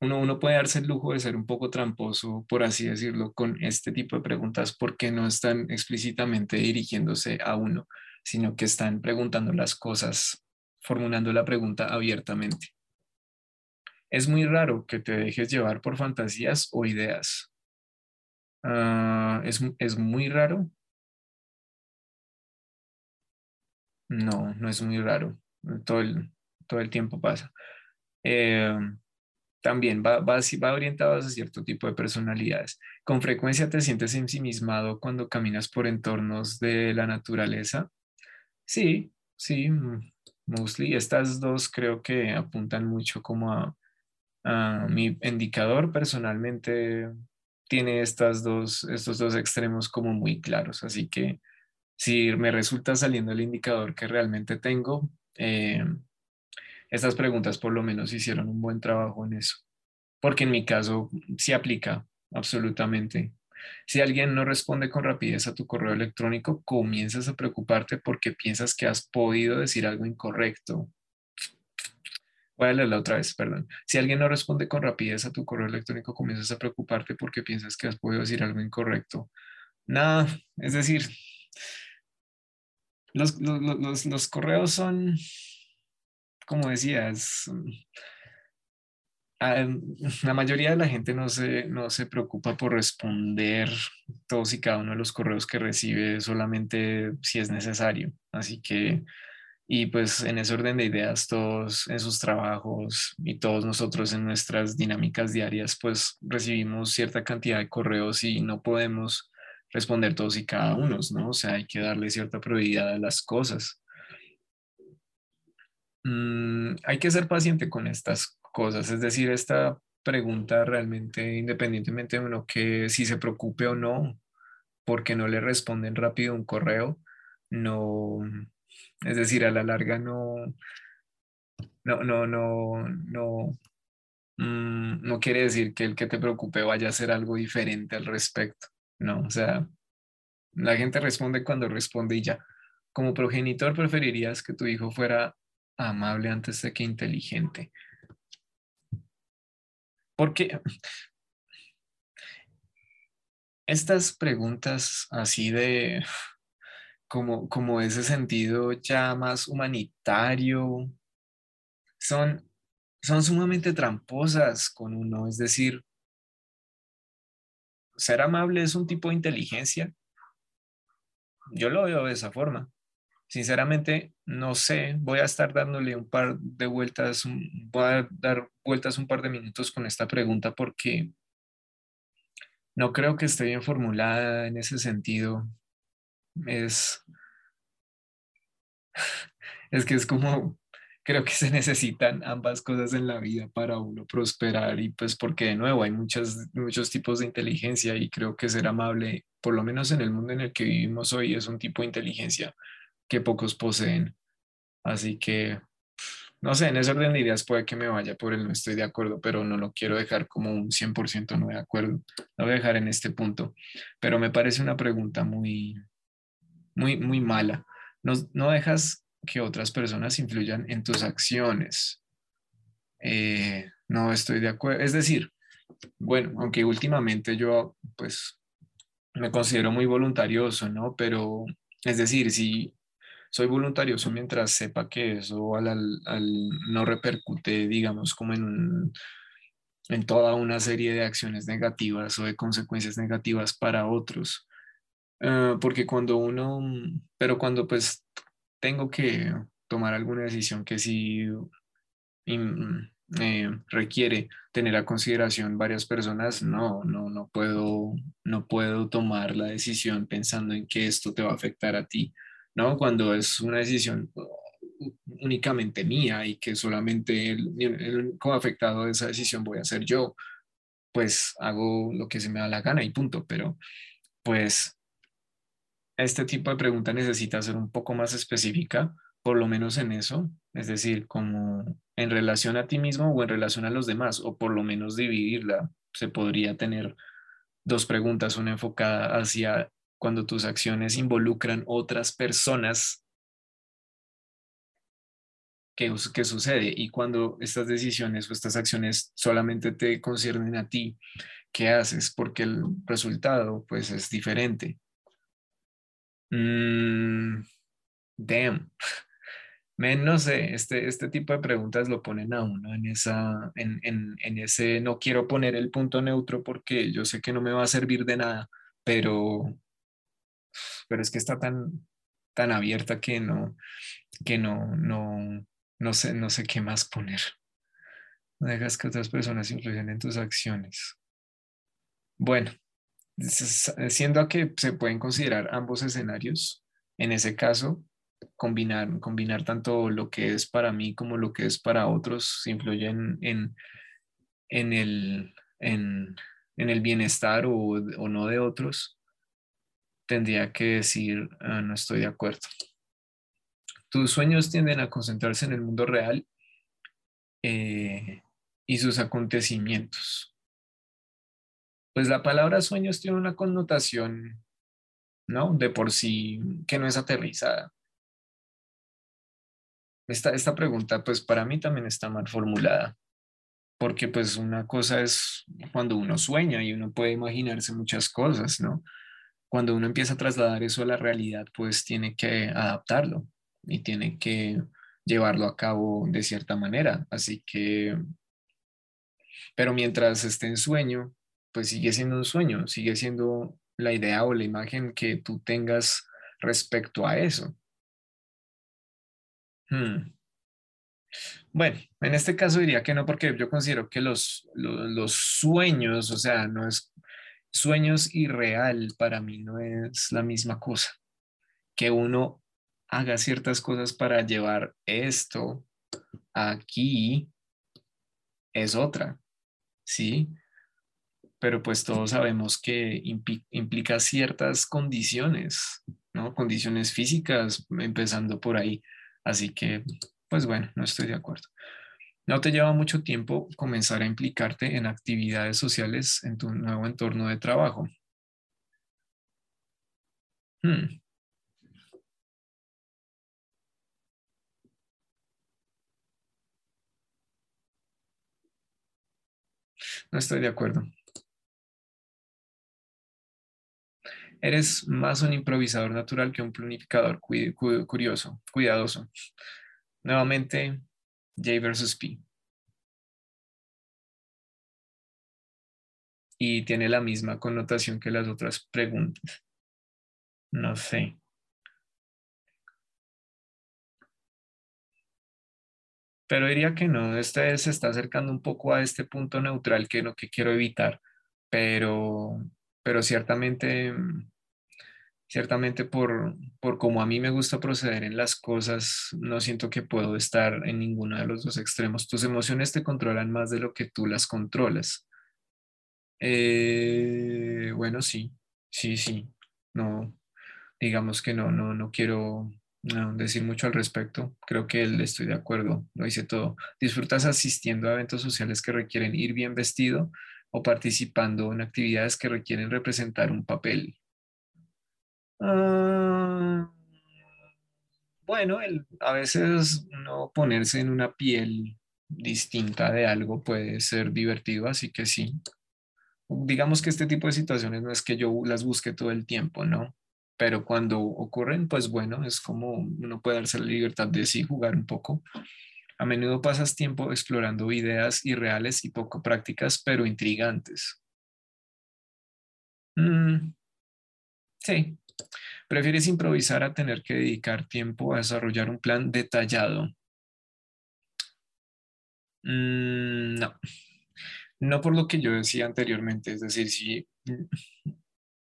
uno, puede darse el lujo de ser un poco tramposo, por así decirlo, con este tipo de preguntas porque no están explícitamente dirigiéndose a uno, sino que están preguntando las cosas, formulando la pregunta abiertamente. Es muy raro que te dejes llevar por fantasías o ideas. Ah, es, es muy raro. No, no es muy raro. Todo el, todo el tiempo pasa. Eh, también va, va, va orientado a cierto tipo de personalidades. Con frecuencia te sientes ensimismado cuando caminas por entornos de la naturaleza. Sí, sí, mm, mostly. Estas dos creo que apuntan mucho como a, a mi indicador personalmente tiene estas dos, estos dos extremos como muy claros. Así que si me resulta saliendo el indicador que realmente tengo, eh, estas preguntas por lo menos hicieron un buen trabajo en eso, porque en mi caso sí aplica absolutamente. Si alguien no responde con rapidez a tu correo electrónico, comienzas a preocuparte porque piensas que has podido decir algo incorrecto. Voy a leerla otra vez, perdón. Si alguien no responde con rapidez a tu correo electrónico, comienzas a preocuparte porque piensas que has podido decir algo incorrecto. Nada, es decir, los, los, los correos son, como decías, la mayoría de la gente no se, no se preocupa por responder todos y cada uno de los correos que recibe solamente si es necesario. Así que, y pues en ese orden de ideas, todos en sus trabajos y todos nosotros en nuestras dinámicas diarias, pues recibimos cierta cantidad de correos y no podemos responder todos y cada uno, ¿no? O sea, hay que darle cierta prioridad a las cosas. Mm, hay que ser paciente con estas cosas. Es decir, esta pregunta realmente, independientemente de uno que si se preocupe o no, porque no le responden rápido un correo, no, es decir, a la larga no, no, no, no, no, mm, no quiere decir que el que te preocupe vaya a hacer algo diferente al respecto. No, o sea, la gente responde cuando responde y ya. Como progenitor preferirías que tu hijo fuera amable antes de que inteligente. Porque estas preguntas así de como, como ese sentido ya más humanitario son, son sumamente tramposas con uno. Es decir, ser amable es un tipo de inteligencia. Yo lo veo de esa forma. Sinceramente, no sé, voy a estar dándole un par de vueltas, voy a dar vueltas un par de minutos con esta pregunta porque no creo que esté bien formulada en ese sentido. Es, es que es como, creo que se necesitan ambas cosas en la vida para uno prosperar y pues porque de nuevo hay muchas, muchos tipos de inteligencia y creo que ser amable, por lo menos en el mundo en el que vivimos hoy, es un tipo de inteligencia que pocos poseen. Así que, no sé, en ese orden de ideas puede que me vaya por el no estoy de acuerdo, pero no lo quiero dejar como un 100% no de acuerdo. Lo voy a dejar en este punto. Pero me parece una pregunta muy, muy, muy mala. No, no dejas que otras personas influyan en tus acciones. Eh, no estoy de acuerdo. Es decir, bueno, aunque últimamente yo, pues, me considero muy voluntarioso, ¿no? Pero, es decir, si soy voluntarioso mientras sepa que eso al, no repercute, digamos, como en, en toda una serie de acciones negativas o de consecuencias negativas para otros. Ah, porque cuando uno, pero cuando pues tengo que tomar alguna decisión que sí eh, requiere tener a consideración varias personas, no, no, no puedo, no puedo tomar la decisión pensando en que esto te va a afectar a ti ¿no? Cuando es una decisión únicamente mía y que solamente el, como afectado de esa decisión voy a ser yo, pues hago lo que se me da la gana y punto. Pero pues este tipo de pregunta necesita ser un poco más específica, por lo menos en eso, es decir, como en relación a ti mismo o en relación a los demás, o por lo menos dividirla. Se podría tener dos preguntas, una enfocada hacia cuando tus acciones involucran otras personas, ¿qué, ¿qué, sucede? Y cuando estas decisiones o estas acciones solamente te conciernen a ti, ¿qué haces? Porque el resultado pues es diferente. Mm, damn. No sé, este, este tipo de preguntas lo ponen a uno en, esa, en, en, en ese no quiero poner el punto neutro porque yo sé que no me va a servir de nada, pero pero es que está tan, tan abierta que no, que no, no, no sé, no sé qué más poner. No dejas que otras personas influyan en tus acciones. Bueno, siendo que se pueden considerar ambos escenarios, en ese caso, combinar, combinar tanto lo que es para mí como lo que es para otros influyen en, en, el, en, en el bienestar o, o no de otros, tendría que decir, ah, no estoy de acuerdo. Tus sueños tienden a concentrarse en el mundo real eh, y sus acontecimientos. Pues la palabra sueños tiene una connotación, ¿no? De por sí que no es aterrizada. Esta, esta pregunta, pues para mí también está mal formulada, porque pues una cosa es cuando uno sueña y uno puede imaginarse muchas cosas, ¿no? Cuando uno empieza a trasladar eso a la realidad, pues tiene que adaptarlo y tiene que llevarlo a cabo de cierta manera. Así que, pero mientras esté en sueño, pues sigue siendo un sueño, sigue siendo la idea o la imagen que tú tengas respecto a eso. Hmm. Bueno, en este caso diría que no, porque yo considero que los, los, sueños, o sea, no es sueños irreal para mí no es la misma cosa. Que uno haga ciertas cosas para llevar esto aquí es otra, ¿sí? Pero pues todos sabemos que implica ciertas condiciones, ¿no? Condiciones físicas, empezando por ahí. Así que, pues bueno, no estoy de acuerdo. No te lleva mucho tiempo comenzar a implicarte en actividades sociales en tu nuevo entorno de trabajo. Hmm. No estoy de acuerdo. Eres más un improvisador natural que un planificador curioso, cuidadoso. Nuevamente, J versus P. Y tiene la misma connotación que las otras preguntas. No sé. Pero diría que no, este se está acercando un poco a este punto neutral que no que quiero evitar, pero, pero ciertamente, ciertamente por, por como a mí me gusta proceder en las cosas, no siento que puedo estar en ninguno de los dos extremos. Tus emociones te controlan más de lo que tú las controlas. Eh, bueno, sí, sí, sí. No, digamos que no, no, no quiero decir mucho al respecto. Creo que él estoy de acuerdo, lo dice todo. ¿Disfrutas asistiendo a eventos sociales que requieren ir bien vestido o participando en actividades que requieren representar un papel? Ah, bueno, a veces no ponerse en una piel distinta de algo puede ser divertido, así que sí. Digamos que este tipo de situaciones no es que yo las busque todo el tiempo, ¿no? pero cuando ocurren, pues bueno, es como uno puede darse la libertad de sí jugar un poco. A menudo pasas tiempo explorando ideas irreales y poco prácticas, pero intrigantes. Mm, sí, prefieres improvisar a tener que dedicar tiempo a desarrollar un plan detallado. Mm, no, no por lo que yo decía anteriormente, es decir, si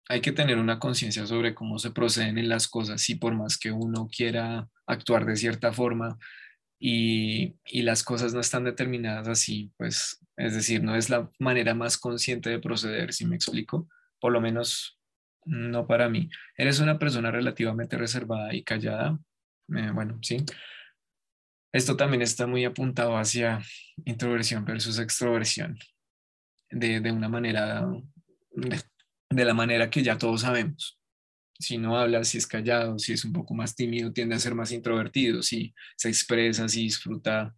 hay que tener una conciencia sobre cómo se proceden en las cosas y por más que uno quiera actuar de cierta forma y, las cosas no están determinadas así, pues es decir, no es la manera más consciente de proceder, si me explico, por lo menos no para mí. Eres una persona relativamente reservada y callada, eh, bueno, sí. Esto también está muy apuntado hacia introversión versus extroversión, de, de una manera de la manera que ya todos sabemos. Si no habla, si es callado, si es un poco más tímido, tiende a ser más introvertido. Si se expresa, si disfruta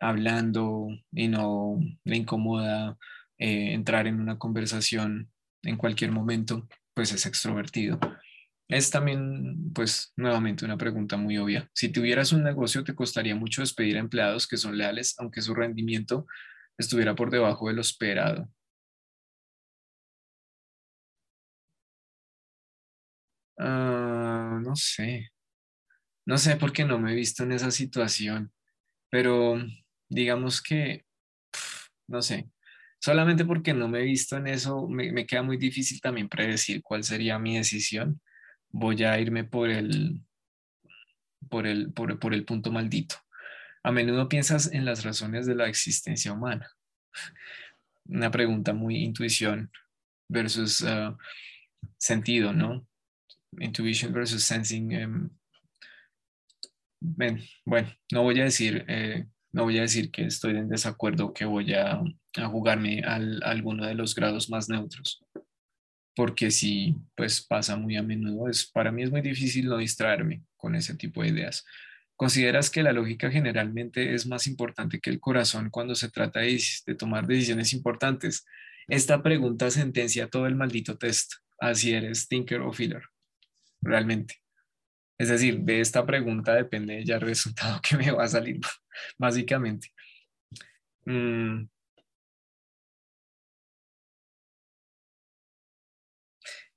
hablando y no le incomoda eh, entrar en una conversación en cualquier momento, pues es extrovertido. Es también, pues, nuevamente una pregunta muy obvia. Si tuvieras un negocio, ¿te costaría mucho despedir a empleados que son leales, aunque su rendimiento estuviera por debajo de lo esperado? Ah, no sé. No sé por qué no me he visto en esa situación, pero digamos que, no sé, solamente porque no me he visto en eso, me, queda muy difícil también predecir cuál sería mi decisión. Voy a irme por el, por el, por, por el punto maldito. A menudo piensas en las razones de la existencia humana. Una pregunta muy intuición versus ah, sentido, ¿no? Intuition versus sensing. Em, bueno, no voy a decir, eh, no voy a decir que estoy en desacuerdo, que voy a, jugarme al, a alguno de los grados más neutros. porque sí, pues pasa muy a menudo. Es, para mí es muy difícil no distraerme con ese tipo de ideas. ¿Consideras que la lógica generalmente es más importante que el corazón cuando se trata de, de tomar decisiones importantes? Esta pregunta sentencia todo el maldito test, así eres thinker o feeler, realmente. Es decir, de esta pregunta depende ya el resultado que me va a salir, básicamente. Mm,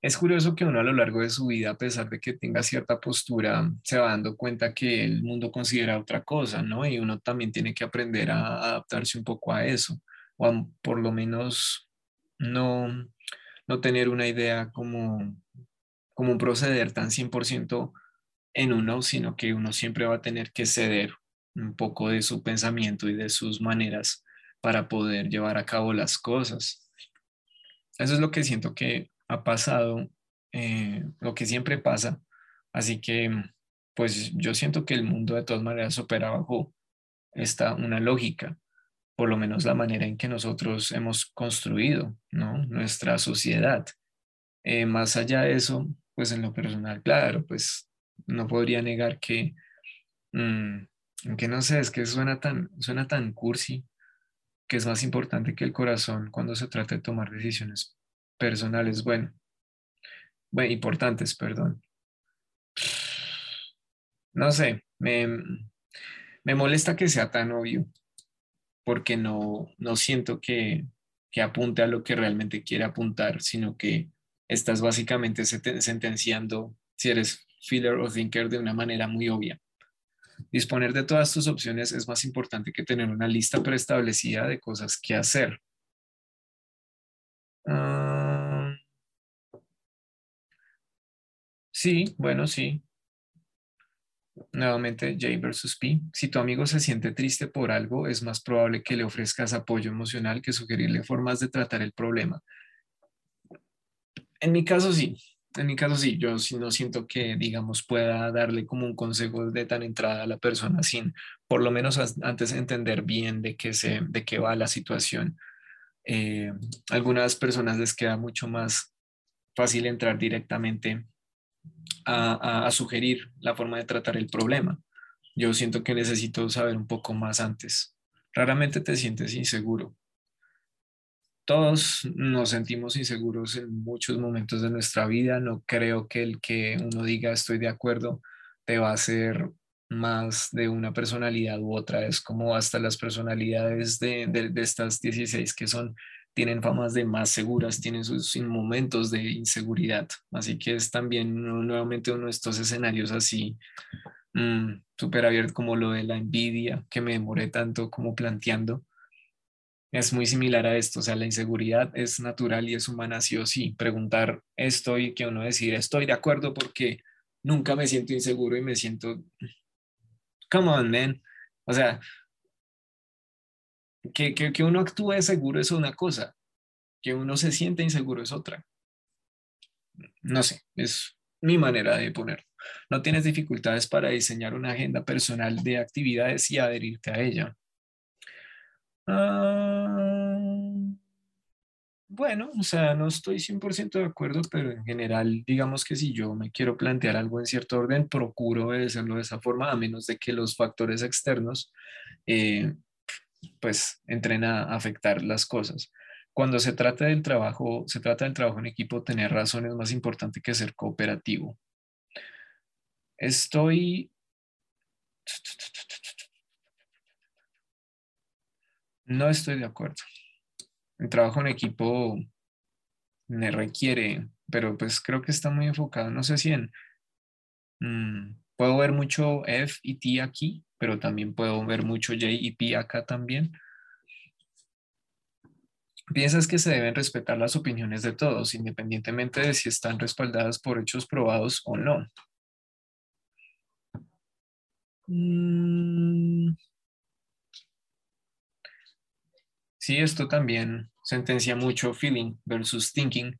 Es curioso que uno a lo largo de su vida, a pesar de que tenga cierta postura, se va dando cuenta que el mundo considera otra cosa, ¿no? Y uno también tiene que aprender a adaptarse un poco a eso, o por lo menos no, no tener una idea como, como un proceder tan 100% en uno, sino que uno siempre va a tener que ceder un poco de su pensamiento y de sus maneras para poder llevar a cabo las cosas. Eso es lo que siento que ha pasado eh, lo que siempre pasa. Así que, pues yo siento que el mundo de todas maneras opera bajo esta una lógica, por lo menos la manera en que nosotros hemos construido ¿no? nuestra sociedad. Eh, más allá de eso, pues en lo personal, claro, pues no podría negar que, mm, que no sé, es que suena tan, suena tan cursi, que es más importante que el corazón cuando se trata de tomar decisiones personales, bueno, bueno, importantes, perdón. No sé, me, me molesta que sea tan obvio, porque no, no siento que, que apunte a lo que realmente quiere apuntar, sino que estás básicamente sentenciando si eres feeler o thinker de una manera muy obvia. Disponer de todas tus opciones es más importante que tener una lista preestablecida de cosas que hacer. Sí, bueno, sí. Nuevamente, J versus P. Si tu amigo se siente triste por algo, es más probable que le ofrezcas apoyo emocional que sugerirle formas de tratar el problema. En mi caso, sí. En mi caso, sí. Yo no siento que, digamos, pueda darle como un consejo de tan entrada a la persona sin, por lo menos antes de entender bien de qué, se, de qué va la situación. Eh, algunas personas les queda mucho más fácil entrar directamente a, sugerir la forma de tratar el problema. Yo siento que necesito saber un poco más antes. Raramente te sientes inseguro. Todos nos sentimos inseguros en muchos momentos de nuestra vida. No creo que el que uno diga estoy de acuerdo te va a hacer más de una personalidad u otra. Es como hasta las personalidades de, de, estas 16 que son tienen famas de más seguras, tienen sus momentos de inseguridad. Así que es también nuevamente uno de estos escenarios así mm, súper abierto como lo de la envidia que me demoré tanto como planteando. Es muy similar a esto, o sea, la inseguridad es natural y es humana sí o sí. Preguntar esto y que uno decir estoy de acuerdo porque nunca me siento inseguro y me siento, come on, man. O sea, que, que, uno actúe seguro es una cosa, que uno se siente inseguro es otra. No sé, es mi manera de ponerlo. No tienes dificultades para diseñar una agenda personal de actividades y adherirte a ella. Ah, bueno, o sea, no estoy 100% de acuerdo, pero en general, digamos que si yo me quiero plantear algo en cierto orden, procuro hacerlo de esa forma, a menos de que los factores externos eh, pues entren a afectar las cosas. Cuando se trata del trabajo, se trata del trabajo en equipo, tener razón es más importante que ser cooperativo. Estoy no estoy de acuerdo. El trabajo en equipo me requiere, pero pues creo que está muy enfocado, no sé si en, mm, puedo ver mucho F y T aquí, pero también puedo ver mucho J y P acá también. Piensas que se deben respetar las opiniones de todos, independientemente de si están respaldadas por hechos probados o no. Mm. Sí, esto también sentencia mucho feeling versus thinking.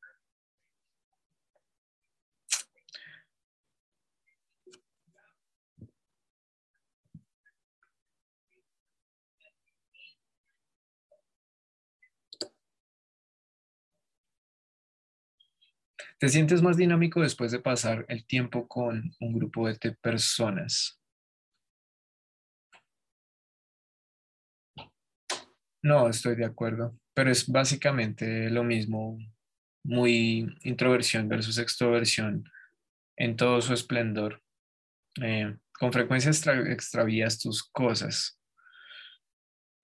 ¿Te sientes más dinámico después de pasar el tiempo con un grupo de personas? No, estoy de acuerdo, pero es básicamente lo mismo, muy introversión versus extroversión en todo su esplendor. Eh, con frecuencia extravías tus cosas.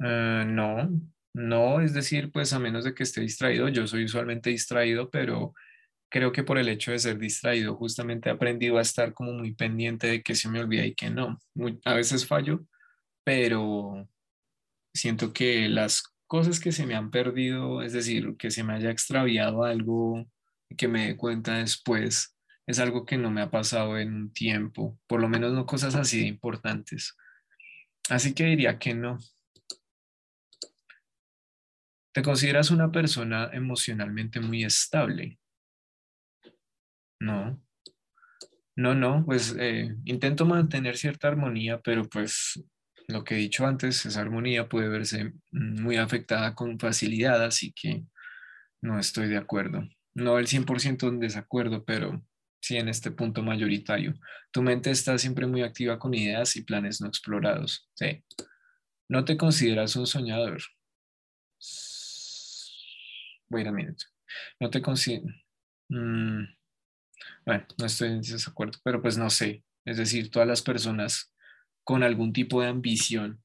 Eh, no, no, es decir, pues a menos de que esté distraído, yo soy usualmente distraído, pero creo que por el hecho de ser distraído, justamente he aprendido a estar como muy pendiente de que se me olvida y que no. a veces fallo, pero siento que las cosas que se me han perdido, es decir, que se me haya extraviado algo y que me dé cuenta después, es algo que no me ha pasado en un tiempo, por lo menos no cosas así de importantes. Así que diría que no. ¿Te consideras una persona emocionalmente muy estable? No. No, no, pues eh, intento mantener cierta armonía, pero pues lo que he dicho antes, esa armonía puede verse muy afectada con facilidad, así que no estoy de acuerdo. No el 100% en desacuerdo, pero sí en este punto mayoritario. Tu mente está siempre muy activa con ideas y planes no explorados. Sí. No te consideras un soñador. Wait a minute. No te consideras... Mm, bueno, no estoy en desacuerdo, pero pues no sé. Es decir, todas las personas con algún tipo de ambición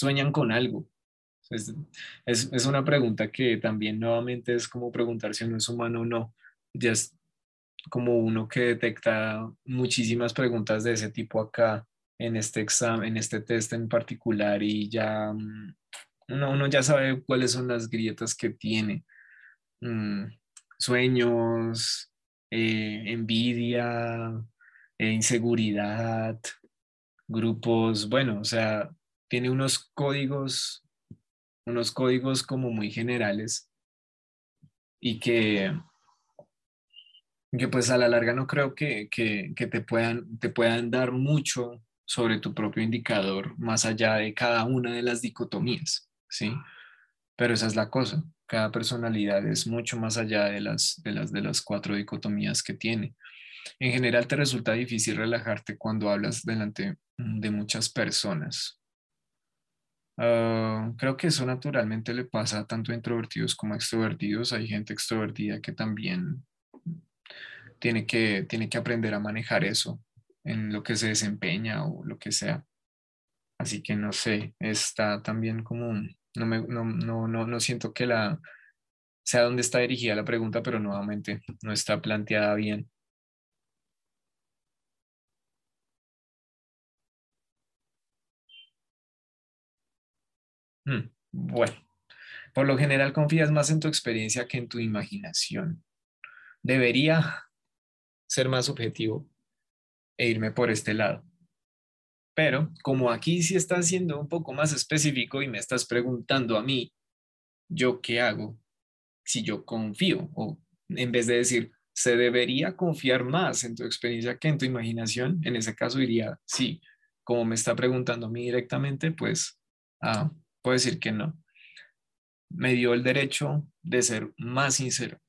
sueñan con algo. Es, es, una pregunta que también nuevamente es como preguntar si uno es humano o no. Ya es como uno que detecta muchísimas preguntas de ese tipo acá en este examen, en este test en particular y ya mm, uno, ya sabe cuáles son las grietas que tiene. Mm, sueños, eh, envidia, eh, inseguridad, grupos, bueno, o sea, tiene unos códigos, unos códigos como muy generales y que, que pues a la larga no creo que, que, que te, puedan, te puedan dar mucho sobre tu propio indicador más allá de cada una de las dicotomías, ¿sí? Pero esa es la cosa, cada personalidad es mucho más allá de las, de las, de las cuatro dicotomías que tiene. En general te resulta difícil relajarte cuando hablas delante de muchas personas. Ah, creo que eso naturalmente le pasa tanto a introvertidos como extrovertidos. Hay gente extrovertida que también tiene que, tiene que aprender a manejar eso en lo que se desempeña o lo que sea. Así que no sé, está también como, no, me, no, no, no, no siento que la, sea dónde está dirigida la pregunta, pero nuevamente no está planteada bien. Mm, bueno, por lo general confías más en tu experiencia que en tu imaginación. Debería ser más objetivo e irme por este lado. Pero como aquí sí estás siendo un poco más específico y me estás preguntando a mí, ¿yo qué hago si yo confío? O en vez de decir, ¿se debería confiar más en tu experiencia que en tu imaginación? En ese caso diría, sí. Como me está preguntando a mí directamente, pues ah, puedo decir que no. Me dio el derecho de ser más sincero.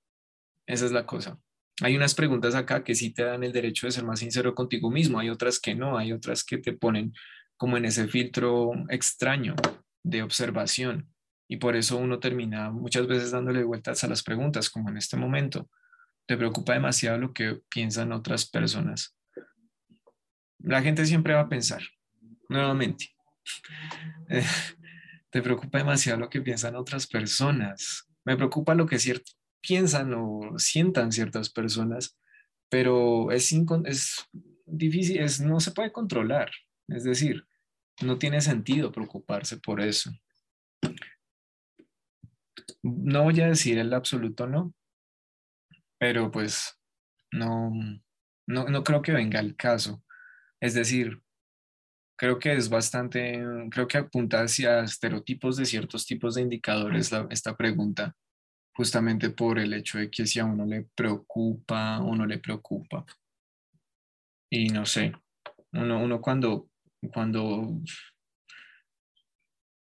Esa es la cosa. Hay unas preguntas acá que sí te dan el derecho de ser más sincero contigo mismo, hay otras que no, hay otras que te ponen como en ese filtro extraño de observación. Y por eso uno termina muchas veces dándole vueltas a las preguntas, como en este momento. Te preocupa demasiado lo que piensan otras personas. La gente siempre va a pensar, nuevamente. te preocupa demasiado lo que piensan otras personas. Me preocupa lo que piensan o sientan ciertas personas, pero es, es difícil, es, no se puede controlar. Es decir, no tiene sentido preocuparse por eso. No voy a decir el absoluto no, pero pues no, no, no creo que venga el caso. Es decir, creo que es bastante, creo que apunta hacia estereotipos de ciertos tipos de indicadores esta pregunta, justamente por el hecho de que si a uno le preocupa o no le preocupa. Y no sé, uno, uno cuando, cuando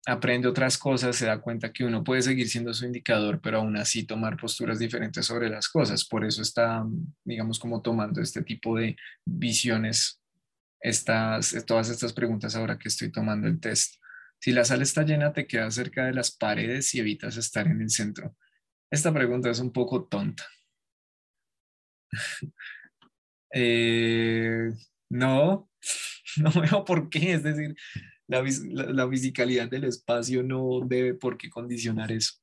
aprende otras cosas, se da cuenta que uno puede seguir siendo su indicador, pero aún así tomar posturas diferentes sobre las cosas. Por eso está, digamos, como tomando este tipo de visiones, estas, todas estas preguntas ahora que estoy tomando el test. Si la sala está llena, te quedas cerca de las paredes y evitas estar en el centro. Esta pregunta es un poco tonta. Eh, no, no veo por qué. Es decir, la, la, fisicalidad del espacio no debe por qué condicionar eso.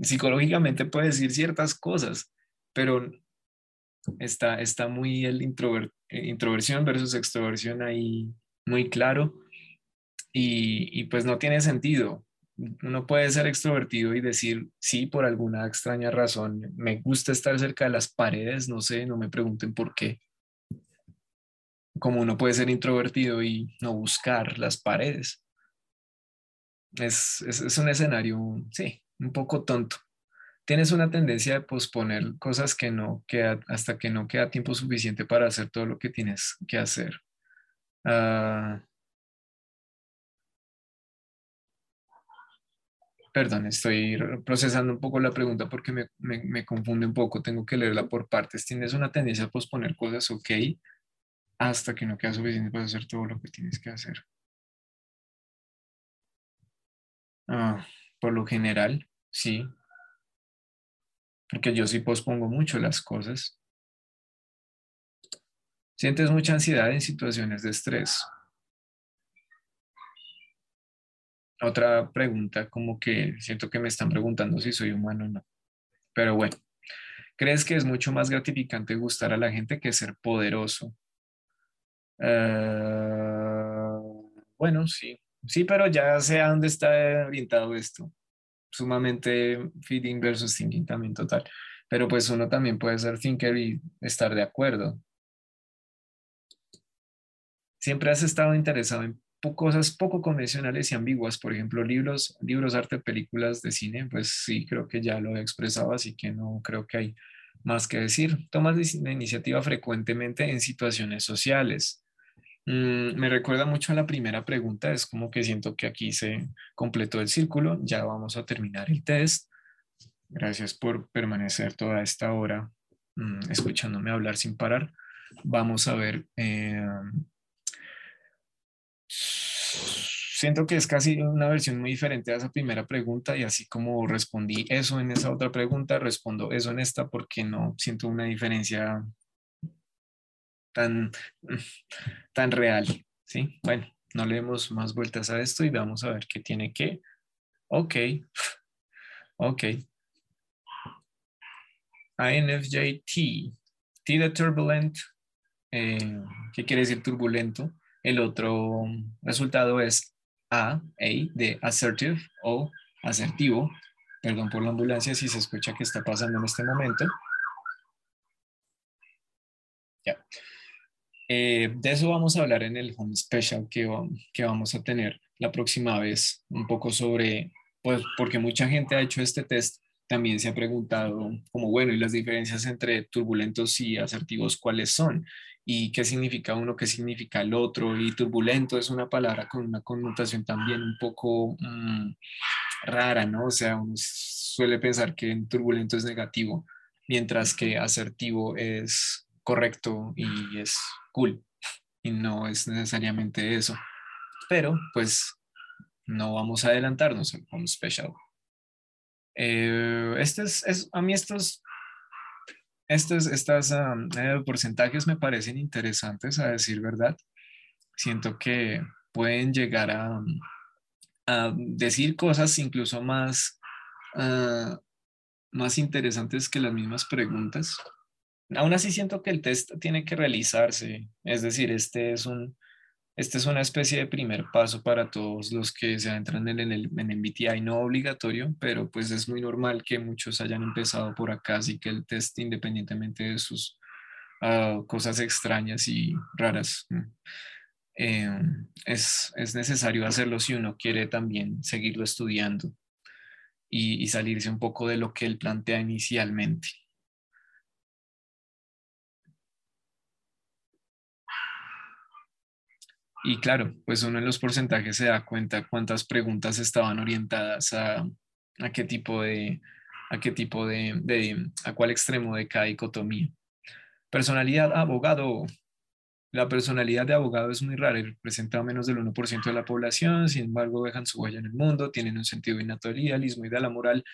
Psicológicamente puede decir ciertas cosas, pero está, está muy el introver, eh, introversión versus extroversión ahí muy claro y, y pues no tiene sentido. Uno puede ser extrovertido y decir, sí, por alguna extraña razón, me gusta estar cerca de las paredes, no sé, no me pregunten por qué como uno puede ser introvertido y no buscar las paredes. Es, es, un escenario, sí, un poco tonto. Tienes una tendencia de posponer cosas que no queda, hasta que no queda tiempo suficiente para hacer todo lo que tienes que hacer. Ah, perdón, estoy procesando un poco la pregunta porque me, me, me, confunde un poco, tengo que leerla por partes. Tienes una tendencia a posponer cosas, ok, hasta que no queda suficiente para hacer todo lo que tienes que hacer. Ah, por lo general, sí. Porque yo sí pospongo mucho las cosas. Sientes mucha ansiedad en situaciones de estrés. Otra pregunta, como que siento que me están preguntando si soy humano o no. Pero bueno, ¿crees que es mucho más gratificante gustar a la gente que ser poderoso? Eh, bueno, sí, sí, pero ya sé a dónde está orientado esto. Sumamente feeding versus thinking también total. Pero pues uno también puede ser thinker y estar de acuerdo. Siempre has estado interesado en cosas poco convencionales y ambiguas, por ejemplo, libros, libros, arte, películas de cine, pues sí, creo que ya lo he expresado, así que no creo que hay más que decir. Tomas la iniciativa frecuentemente en situaciones sociales. Mm, me recuerda mucho a la primera pregunta, es como que siento que aquí se completó el círculo, ya vamos a terminar el test. Gracias por permanecer toda esta hora mm, escuchándome hablar sin parar. Vamos a ver. Eh, siento que es casi una versión muy diferente a esa primera pregunta y así como respondí eso en esa otra pregunta, respondo eso en esta porque no siento una diferencia tan, tan real, ¿sí? Bueno, no le demos más vueltas a esto y vamos a ver qué tiene que. Ok, ok. INFJT, T de turbulent, eh, ¿qué quiere decir turbulento? El otro resultado es A, A de assertive o asertivo. Perdón por la ambulancia si se escucha que está pasando en este momento. Ya. Eh, de eso vamos a hablar en el Home Special que, que vamos a tener la próxima vez, un poco sobre, pues porque mucha gente ha hecho este test, también se ha preguntado como, bueno, ¿y las diferencias entre turbulentos y asertivos cuáles son? ¿Y qué significa uno, qué significa el otro? Y turbulento es una palabra con una connotación también un poco mm, rara, ¿no? O sea, uno suele pensar que turbulento es negativo, mientras que asertivo es correcto y es cool. Y no es necesariamente eso. Pero pues no vamos a adelantarnos al home special. Eh, este es, a mí estos, estos estas, eh, porcentajes me parecen interesantes, a decir verdad. Siento que pueden llegar a, a decir cosas incluso más, ah, más interesantes que las mismas preguntas. Aún así siento que el test tiene que realizarse, es decir, este es, un, este es una especie de primer paso para todos los que se adentran en el, en el MBTI, no obligatorio, pero pues es muy normal que muchos hayan empezado por acá, así que el test independientemente de sus ah, cosas extrañas y raras, eh, es, es, necesario hacerlo si uno quiere también seguirlo estudiando y, y salirse un poco de lo que él plantea inicialmente. Y claro, pues uno en los porcentajes se da cuenta cuántas preguntas estaban orientadas a, a qué tipo de, a qué tipo de, a cuál extremo de cada dicotomía. Personalidad abogado. La personalidad de abogado es muy rara representa menos del 1% de la población, sin embargo dejan su huella en el mundo, tienen un sentido innato del idealismo y de la moral,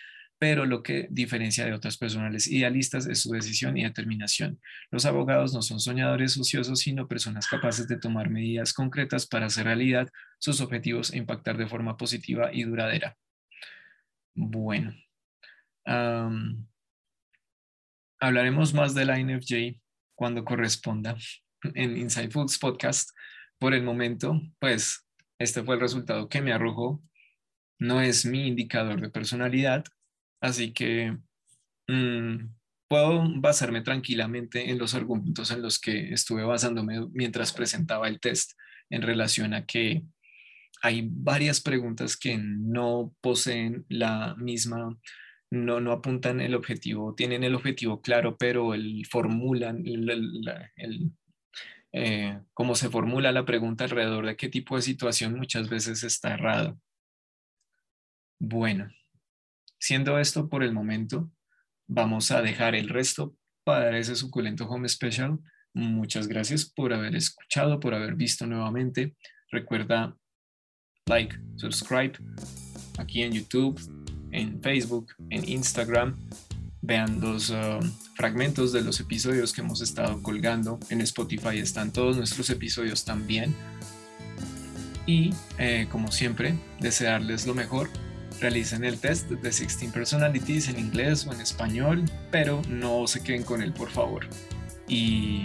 pero lo que diferencia de otras personales idealistas es su decisión y determinación. Los abogados no son soñadores ociosos, sino personas capaces de tomar medidas concretas para hacer realidad sus objetivos e impactar de forma positiva y duradera. Bueno, hablaremos más de la INFJ cuando corresponda en Inside Foods Podcast. Por el momento, pues este fue el resultado que me arrojó. No es mi indicador de personalidad, así que mm, puedo basarme tranquilamente en los argumentos en los que estuve basándome mientras presentaba el test en relación a que hay varias preguntas que no poseen la misma no, no apuntan el objetivo, tienen el objetivo claro, pero el formulan, el, eh, cómo se formula la pregunta alrededor de qué tipo de situación muchas veces está errado. Bueno, siendo esto por el momento, vamos a dejar el resto para ese suculento home special. Muchas gracias por haber escuchado, por haber visto nuevamente. Recuerda like, subscribe aquí en YouTube, en Facebook, en Instagram. Vean los uh, fragmentos de los episodios que hemos estado colgando. En Spotify están todos nuestros episodios también. Y eh, como siempre, desearles lo mejor. Realicen el test de 16 Personalities en inglés o en español, pero no se queden con él, por favor. Y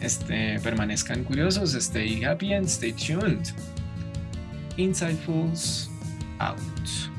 este, permanezcan curiosos, stay happy and stay tuned. Insightfuls out.